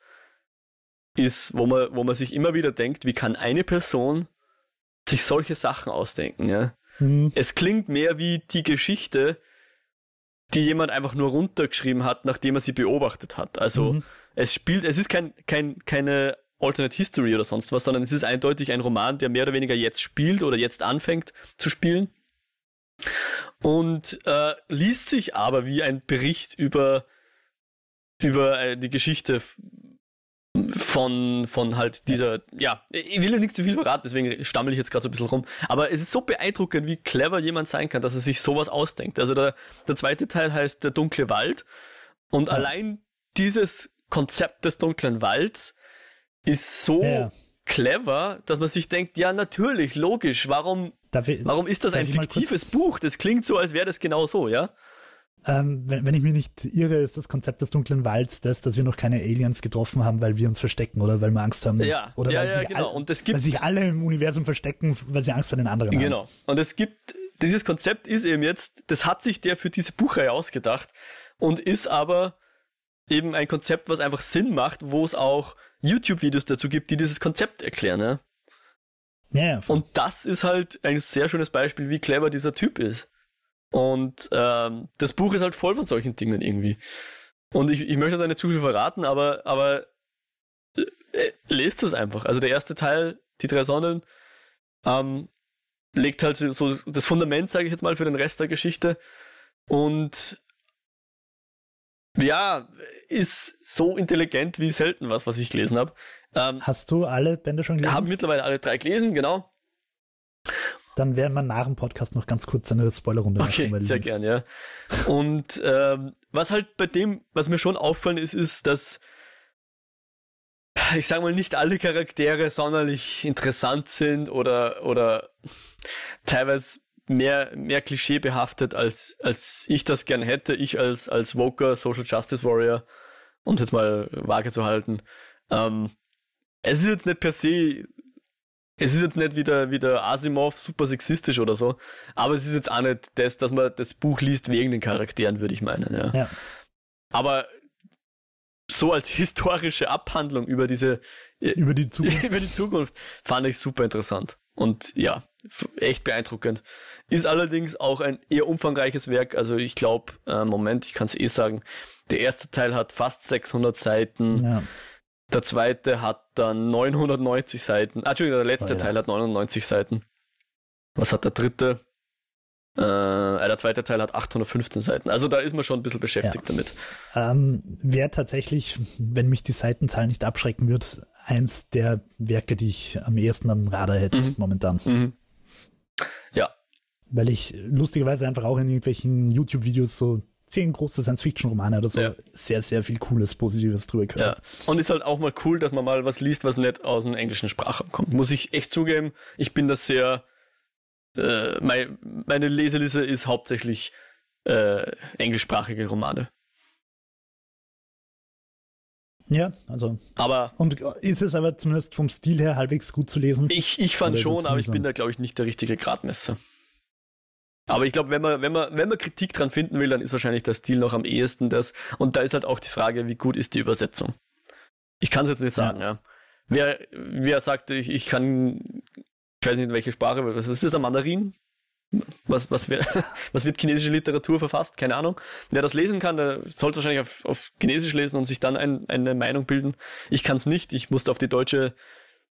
ist, wo man, wo man sich immer wieder denkt, wie kann eine Person sich solche Sachen ausdenken, ja? Mhm. Es klingt mehr wie die Geschichte, die jemand einfach nur runtergeschrieben hat, nachdem er sie beobachtet hat. Also mhm. Es spielt, es ist kein, kein, keine Alternate History oder sonst was, sondern es ist eindeutig ein Roman, der mehr oder weniger jetzt spielt oder jetzt anfängt zu spielen. Und äh, liest sich aber wie ein Bericht über, über äh, die Geschichte von, von halt dieser, ja, ich will ja nicht zu viel verraten, deswegen stammel ich jetzt gerade so ein bisschen rum. Aber es ist so beeindruckend, wie clever jemand sein kann, dass er sich sowas ausdenkt. Also der, der zweite Teil heißt Der dunkle Wald. Und ja. allein dieses Konzept des dunklen Walds ist so ja. clever, dass man sich denkt, ja, natürlich, logisch, warum, ich, warum ist das ein fiktives Buch? Das klingt so, als wäre das genau so, ja? Ähm, wenn, wenn, ich mich nicht irre, ist das Konzept des dunklen Walds das, dass wir noch keine Aliens getroffen haben, weil wir uns verstecken oder weil wir Angst haben. Ja, oder ja, weil, ja, sich genau. all, und es gibt, weil sich alle im Universum verstecken, weil sie Angst vor den anderen genau. haben. Genau. Und es gibt, dieses Konzept ist eben jetzt, das hat sich der für diese Buchreihe ausgedacht und ist aber eben ein Konzept, was einfach Sinn macht, wo es auch YouTube-Videos dazu gibt, die dieses Konzept erklären. Ja? Und das ist halt ein sehr schönes Beispiel, wie clever dieser Typ ist. Und ähm, das Buch ist halt voll von solchen Dingen irgendwie. Und ich, ich möchte da nicht zu viel verraten, aber, aber äh, lest es einfach. Also der erste Teil, die drei Sonnen, ähm, legt halt so das Fundament, sage ich jetzt mal, für den Rest der Geschichte. Und ja, ist so intelligent wie selten was, was ich gelesen habe. Ähm, Hast du alle Bände schon gelesen? Ich habe mittlerweile alle drei gelesen, genau. Dann werden wir nach dem Podcast noch ganz kurz eine Spoilerrunde machen. Okay, sehr gern, ja. Und ähm, was halt bei dem, was mir schon auffallen ist, ist, dass ich sage mal, nicht alle Charaktere sonderlich interessant sind oder, oder teilweise mehr, mehr Klischee behaftet, als, als ich das gern hätte. Ich als, als Woker Social Justice Warrior, um es jetzt mal vage zu halten. Ähm, es ist jetzt nicht per se, es ist jetzt nicht wieder, wieder Asimov super sexistisch oder so, aber es ist jetzt auch nicht das, dass man das Buch liest wegen den Charakteren, würde ich meinen. Ja. ja. Aber so als historische Abhandlung über diese über die Zukunft, [laughs] über die Zukunft fand ich super interessant. Und ja, echt beeindruckend. Ist allerdings auch ein eher umfangreiches Werk. Also ich glaube, äh, Moment, ich kann es eh sagen, der erste Teil hat fast 600 Seiten. Ja. Der zweite hat dann 990 Seiten. Ah, Entschuldigung, der letzte oh, ja. Teil hat 99 Seiten. Was hat der dritte? Äh, äh, der zweite Teil hat 815 Seiten. Also da ist man schon ein bisschen beschäftigt ja. damit. Ähm, Wäre tatsächlich, wenn mich die Seitenzahl nicht abschrecken wird, eins der Werke, die ich am ehesten am Radar hätte mhm. momentan. Mhm. Ja. Weil ich lustigerweise einfach auch in irgendwelchen YouTube-Videos so zehn große Science-Fiction-Romane oder so ja. sehr, sehr viel Cooles, Positives drüber gehört. Ja. Und ist halt auch mal cool, dass man mal was liest, was nicht aus dem englischen Sprache kommt. Muss ich echt zugeben, ich bin das sehr, äh, mein, meine Leseliste ist hauptsächlich äh, englischsprachige Romane. Ja, also. Aber. Und ist es aber zumindest vom Stil her halbwegs gut zu lesen? Ich, ich fand schon, aber ich bin da, glaube ich, nicht der richtige Gradmesser. Aber ich glaube, wenn man, wenn man, wenn man Kritik dran finden will, dann ist wahrscheinlich der Stil noch am ehesten das. Und da ist halt auch die Frage, wie gut ist die Übersetzung? Ich kann es jetzt nicht sagen, ja. ja. Wer, wer sagt, ich, ich kann, ich weiß nicht, in welche Sprache, was ist das, der Mandarin? Was, was, wär, [laughs] was wird chinesische Literatur verfasst? Keine Ahnung. Wer das lesen kann, der sollte wahrscheinlich auf, auf Chinesisch lesen und sich dann ein, eine Meinung bilden. Ich kann es nicht. Ich musste auf die deutsche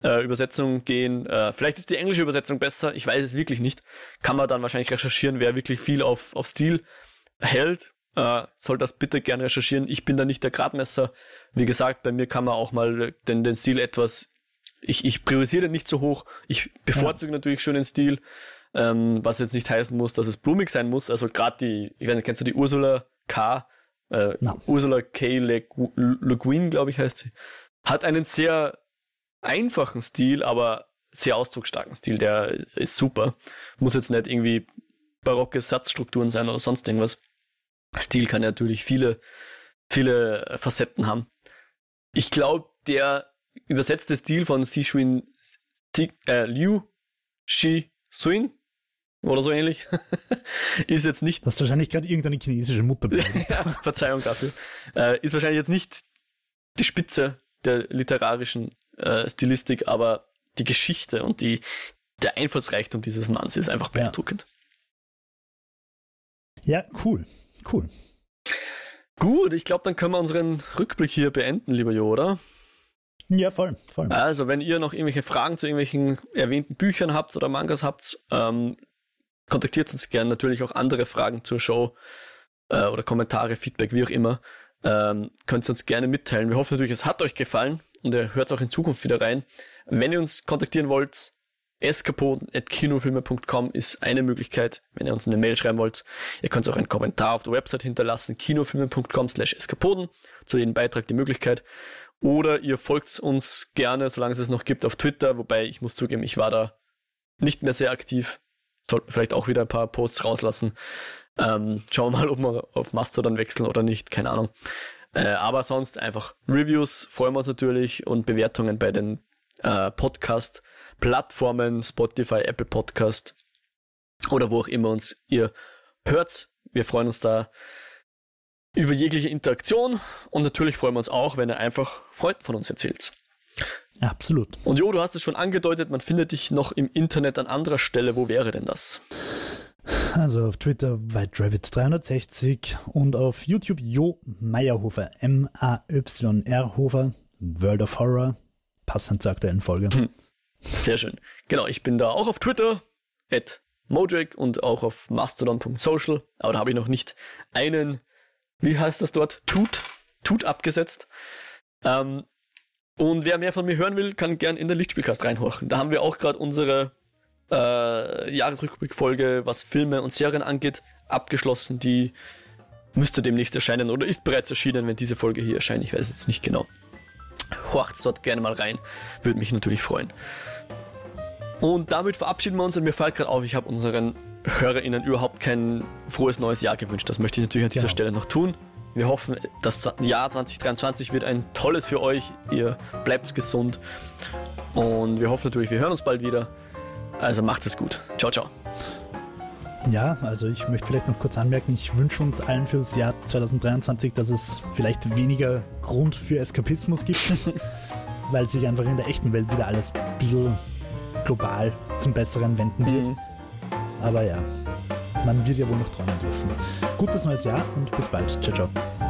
äh, Übersetzung gehen. Äh, vielleicht ist die englische Übersetzung besser. Ich weiß es wirklich nicht. Kann man dann wahrscheinlich recherchieren, wer wirklich viel auf, auf Stil hält. Äh, soll das bitte gerne recherchieren. Ich bin da nicht der Gradmesser. Wie gesagt, bei mir kann man auch mal den, den Stil etwas. Ich, ich priorisiere nicht so hoch. Ich bevorzuge ja. natürlich schon den Stil ähm, was jetzt nicht heißen muss, dass es blumig sein muss. Also gerade die, ich weiß nicht, kennst du die Ursula K. Äh, no. Ursula K. Le, Le Guin, glaube ich, heißt sie. Hat einen sehr einfachen Stil, aber sehr ausdrucksstarken Stil. Der ist super. Muss jetzt nicht irgendwie barocke Satzstrukturen sein oder sonst irgendwas. Stil kann natürlich viele, viele Facetten haben. Ich glaube, der übersetzte Stil von Xishuin äh, Liu Shi Suin oder so ähnlich. [laughs] ist jetzt nicht. Das ist wahrscheinlich gerade irgendeine chinesische Mutter. [laughs] ja, Verzeihung dafür. Äh, ist wahrscheinlich jetzt nicht die Spitze der literarischen äh, Stilistik, aber die Geschichte und die, der Einfallsreichtum dieses Manns ist einfach beeindruckend. Ja, cool. Cool. Gut, ich glaube, dann können wir unseren Rückblick hier beenden, lieber Jo, oder? Ja, voll, voll. Also, wenn ihr noch irgendwelche Fragen zu irgendwelchen erwähnten Büchern habt oder Mangas habt, ähm, kontaktiert uns gerne. Natürlich auch andere Fragen zur Show äh, oder Kommentare, Feedback, wie auch immer. Ähm, könnt ihr uns gerne mitteilen. Wir hoffen natürlich, es hat euch gefallen und ihr hört auch in Zukunft wieder rein. Wenn ihr uns kontaktieren wollt, eskapoden.kinofilme.com ist eine Möglichkeit, wenn ihr uns eine Mail schreiben wollt. Ihr könnt auch einen Kommentar auf der Website hinterlassen, kinofilme.com slash eskapoden, zu jedem Beitrag die Möglichkeit. Oder ihr folgt uns gerne, solange es es noch gibt, auf Twitter, wobei ich muss zugeben, ich war da nicht mehr sehr aktiv. Sollten vielleicht auch wieder ein paar Posts rauslassen. Ähm, schauen wir mal, ob wir auf Mastodon wechseln oder nicht, keine Ahnung. Äh, aber sonst einfach Reviews freuen wir uns natürlich und Bewertungen bei den äh, Podcast-Plattformen, Spotify, Apple Podcast oder wo auch immer uns ihr hört. Wir freuen uns da über jegliche Interaktion und natürlich freuen wir uns auch, wenn ihr einfach Freunden von uns erzählt. Absolut. Und Jo, du hast es schon angedeutet, man findet dich noch im Internet an anderer Stelle. Wo wäre denn das? Also auf Twitter WhiteRabbit360 und auf YouTube Jo Meyerhofer, M-A-Y-R Hofer, World of Horror, passend zur aktuellen Folge. Hm. Sehr schön. Genau, ich bin da auch auf Twitter, at Mojack und auch auf mastodon.social, aber da habe ich noch nicht einen wie heißt das dort? Tut, Tut abgesetzt. Ähm, und wer mehr von mir hören will, kann gern in den Lichtspielcast reinhorchen. Da haben wir auch gerade unsere äh, Jahresrückblickfolge, was Filme und Serien angeht, abgeschlossen. Die müsste demnächst erscheinen oder ist bereits erschienen, wenn diese Folge hier erscheint. Ich weiß jetzt nicht genau. Horcht dort gerne mal rein. Würde mich natürlich freuen. Und damit verabschieden wir uns und mir fällt gerade auf, ich habe unseren HörerInnen überhaupt kein frohes neues Jahr gewünscht. Das möchte ich natürlich an dieser genau. Stelle noch tun. Wir hoffen, das Jahr 2023 wird ein tolles für euch. Ihr bleibt gesund. Und wir hoffen natürlich, wir hören uns bald wieder. Also macht es gut. Ciao, ciao. Ja, also ich möchte vielleicht noch kurz anmerken, ich wünsche uns allen für das Jahr 2023, dass es vielleicht weniger Grund für Eskapismus gibt, [laughs] weil sich einfach in der echten Welt wieder alles ein bisschen global zum Besseren wenden wird. Mhm. Aber ja, man wird ja wohl noch träumen dürfen. Gutes neues Jahr und bis bald. Ciao, ciao.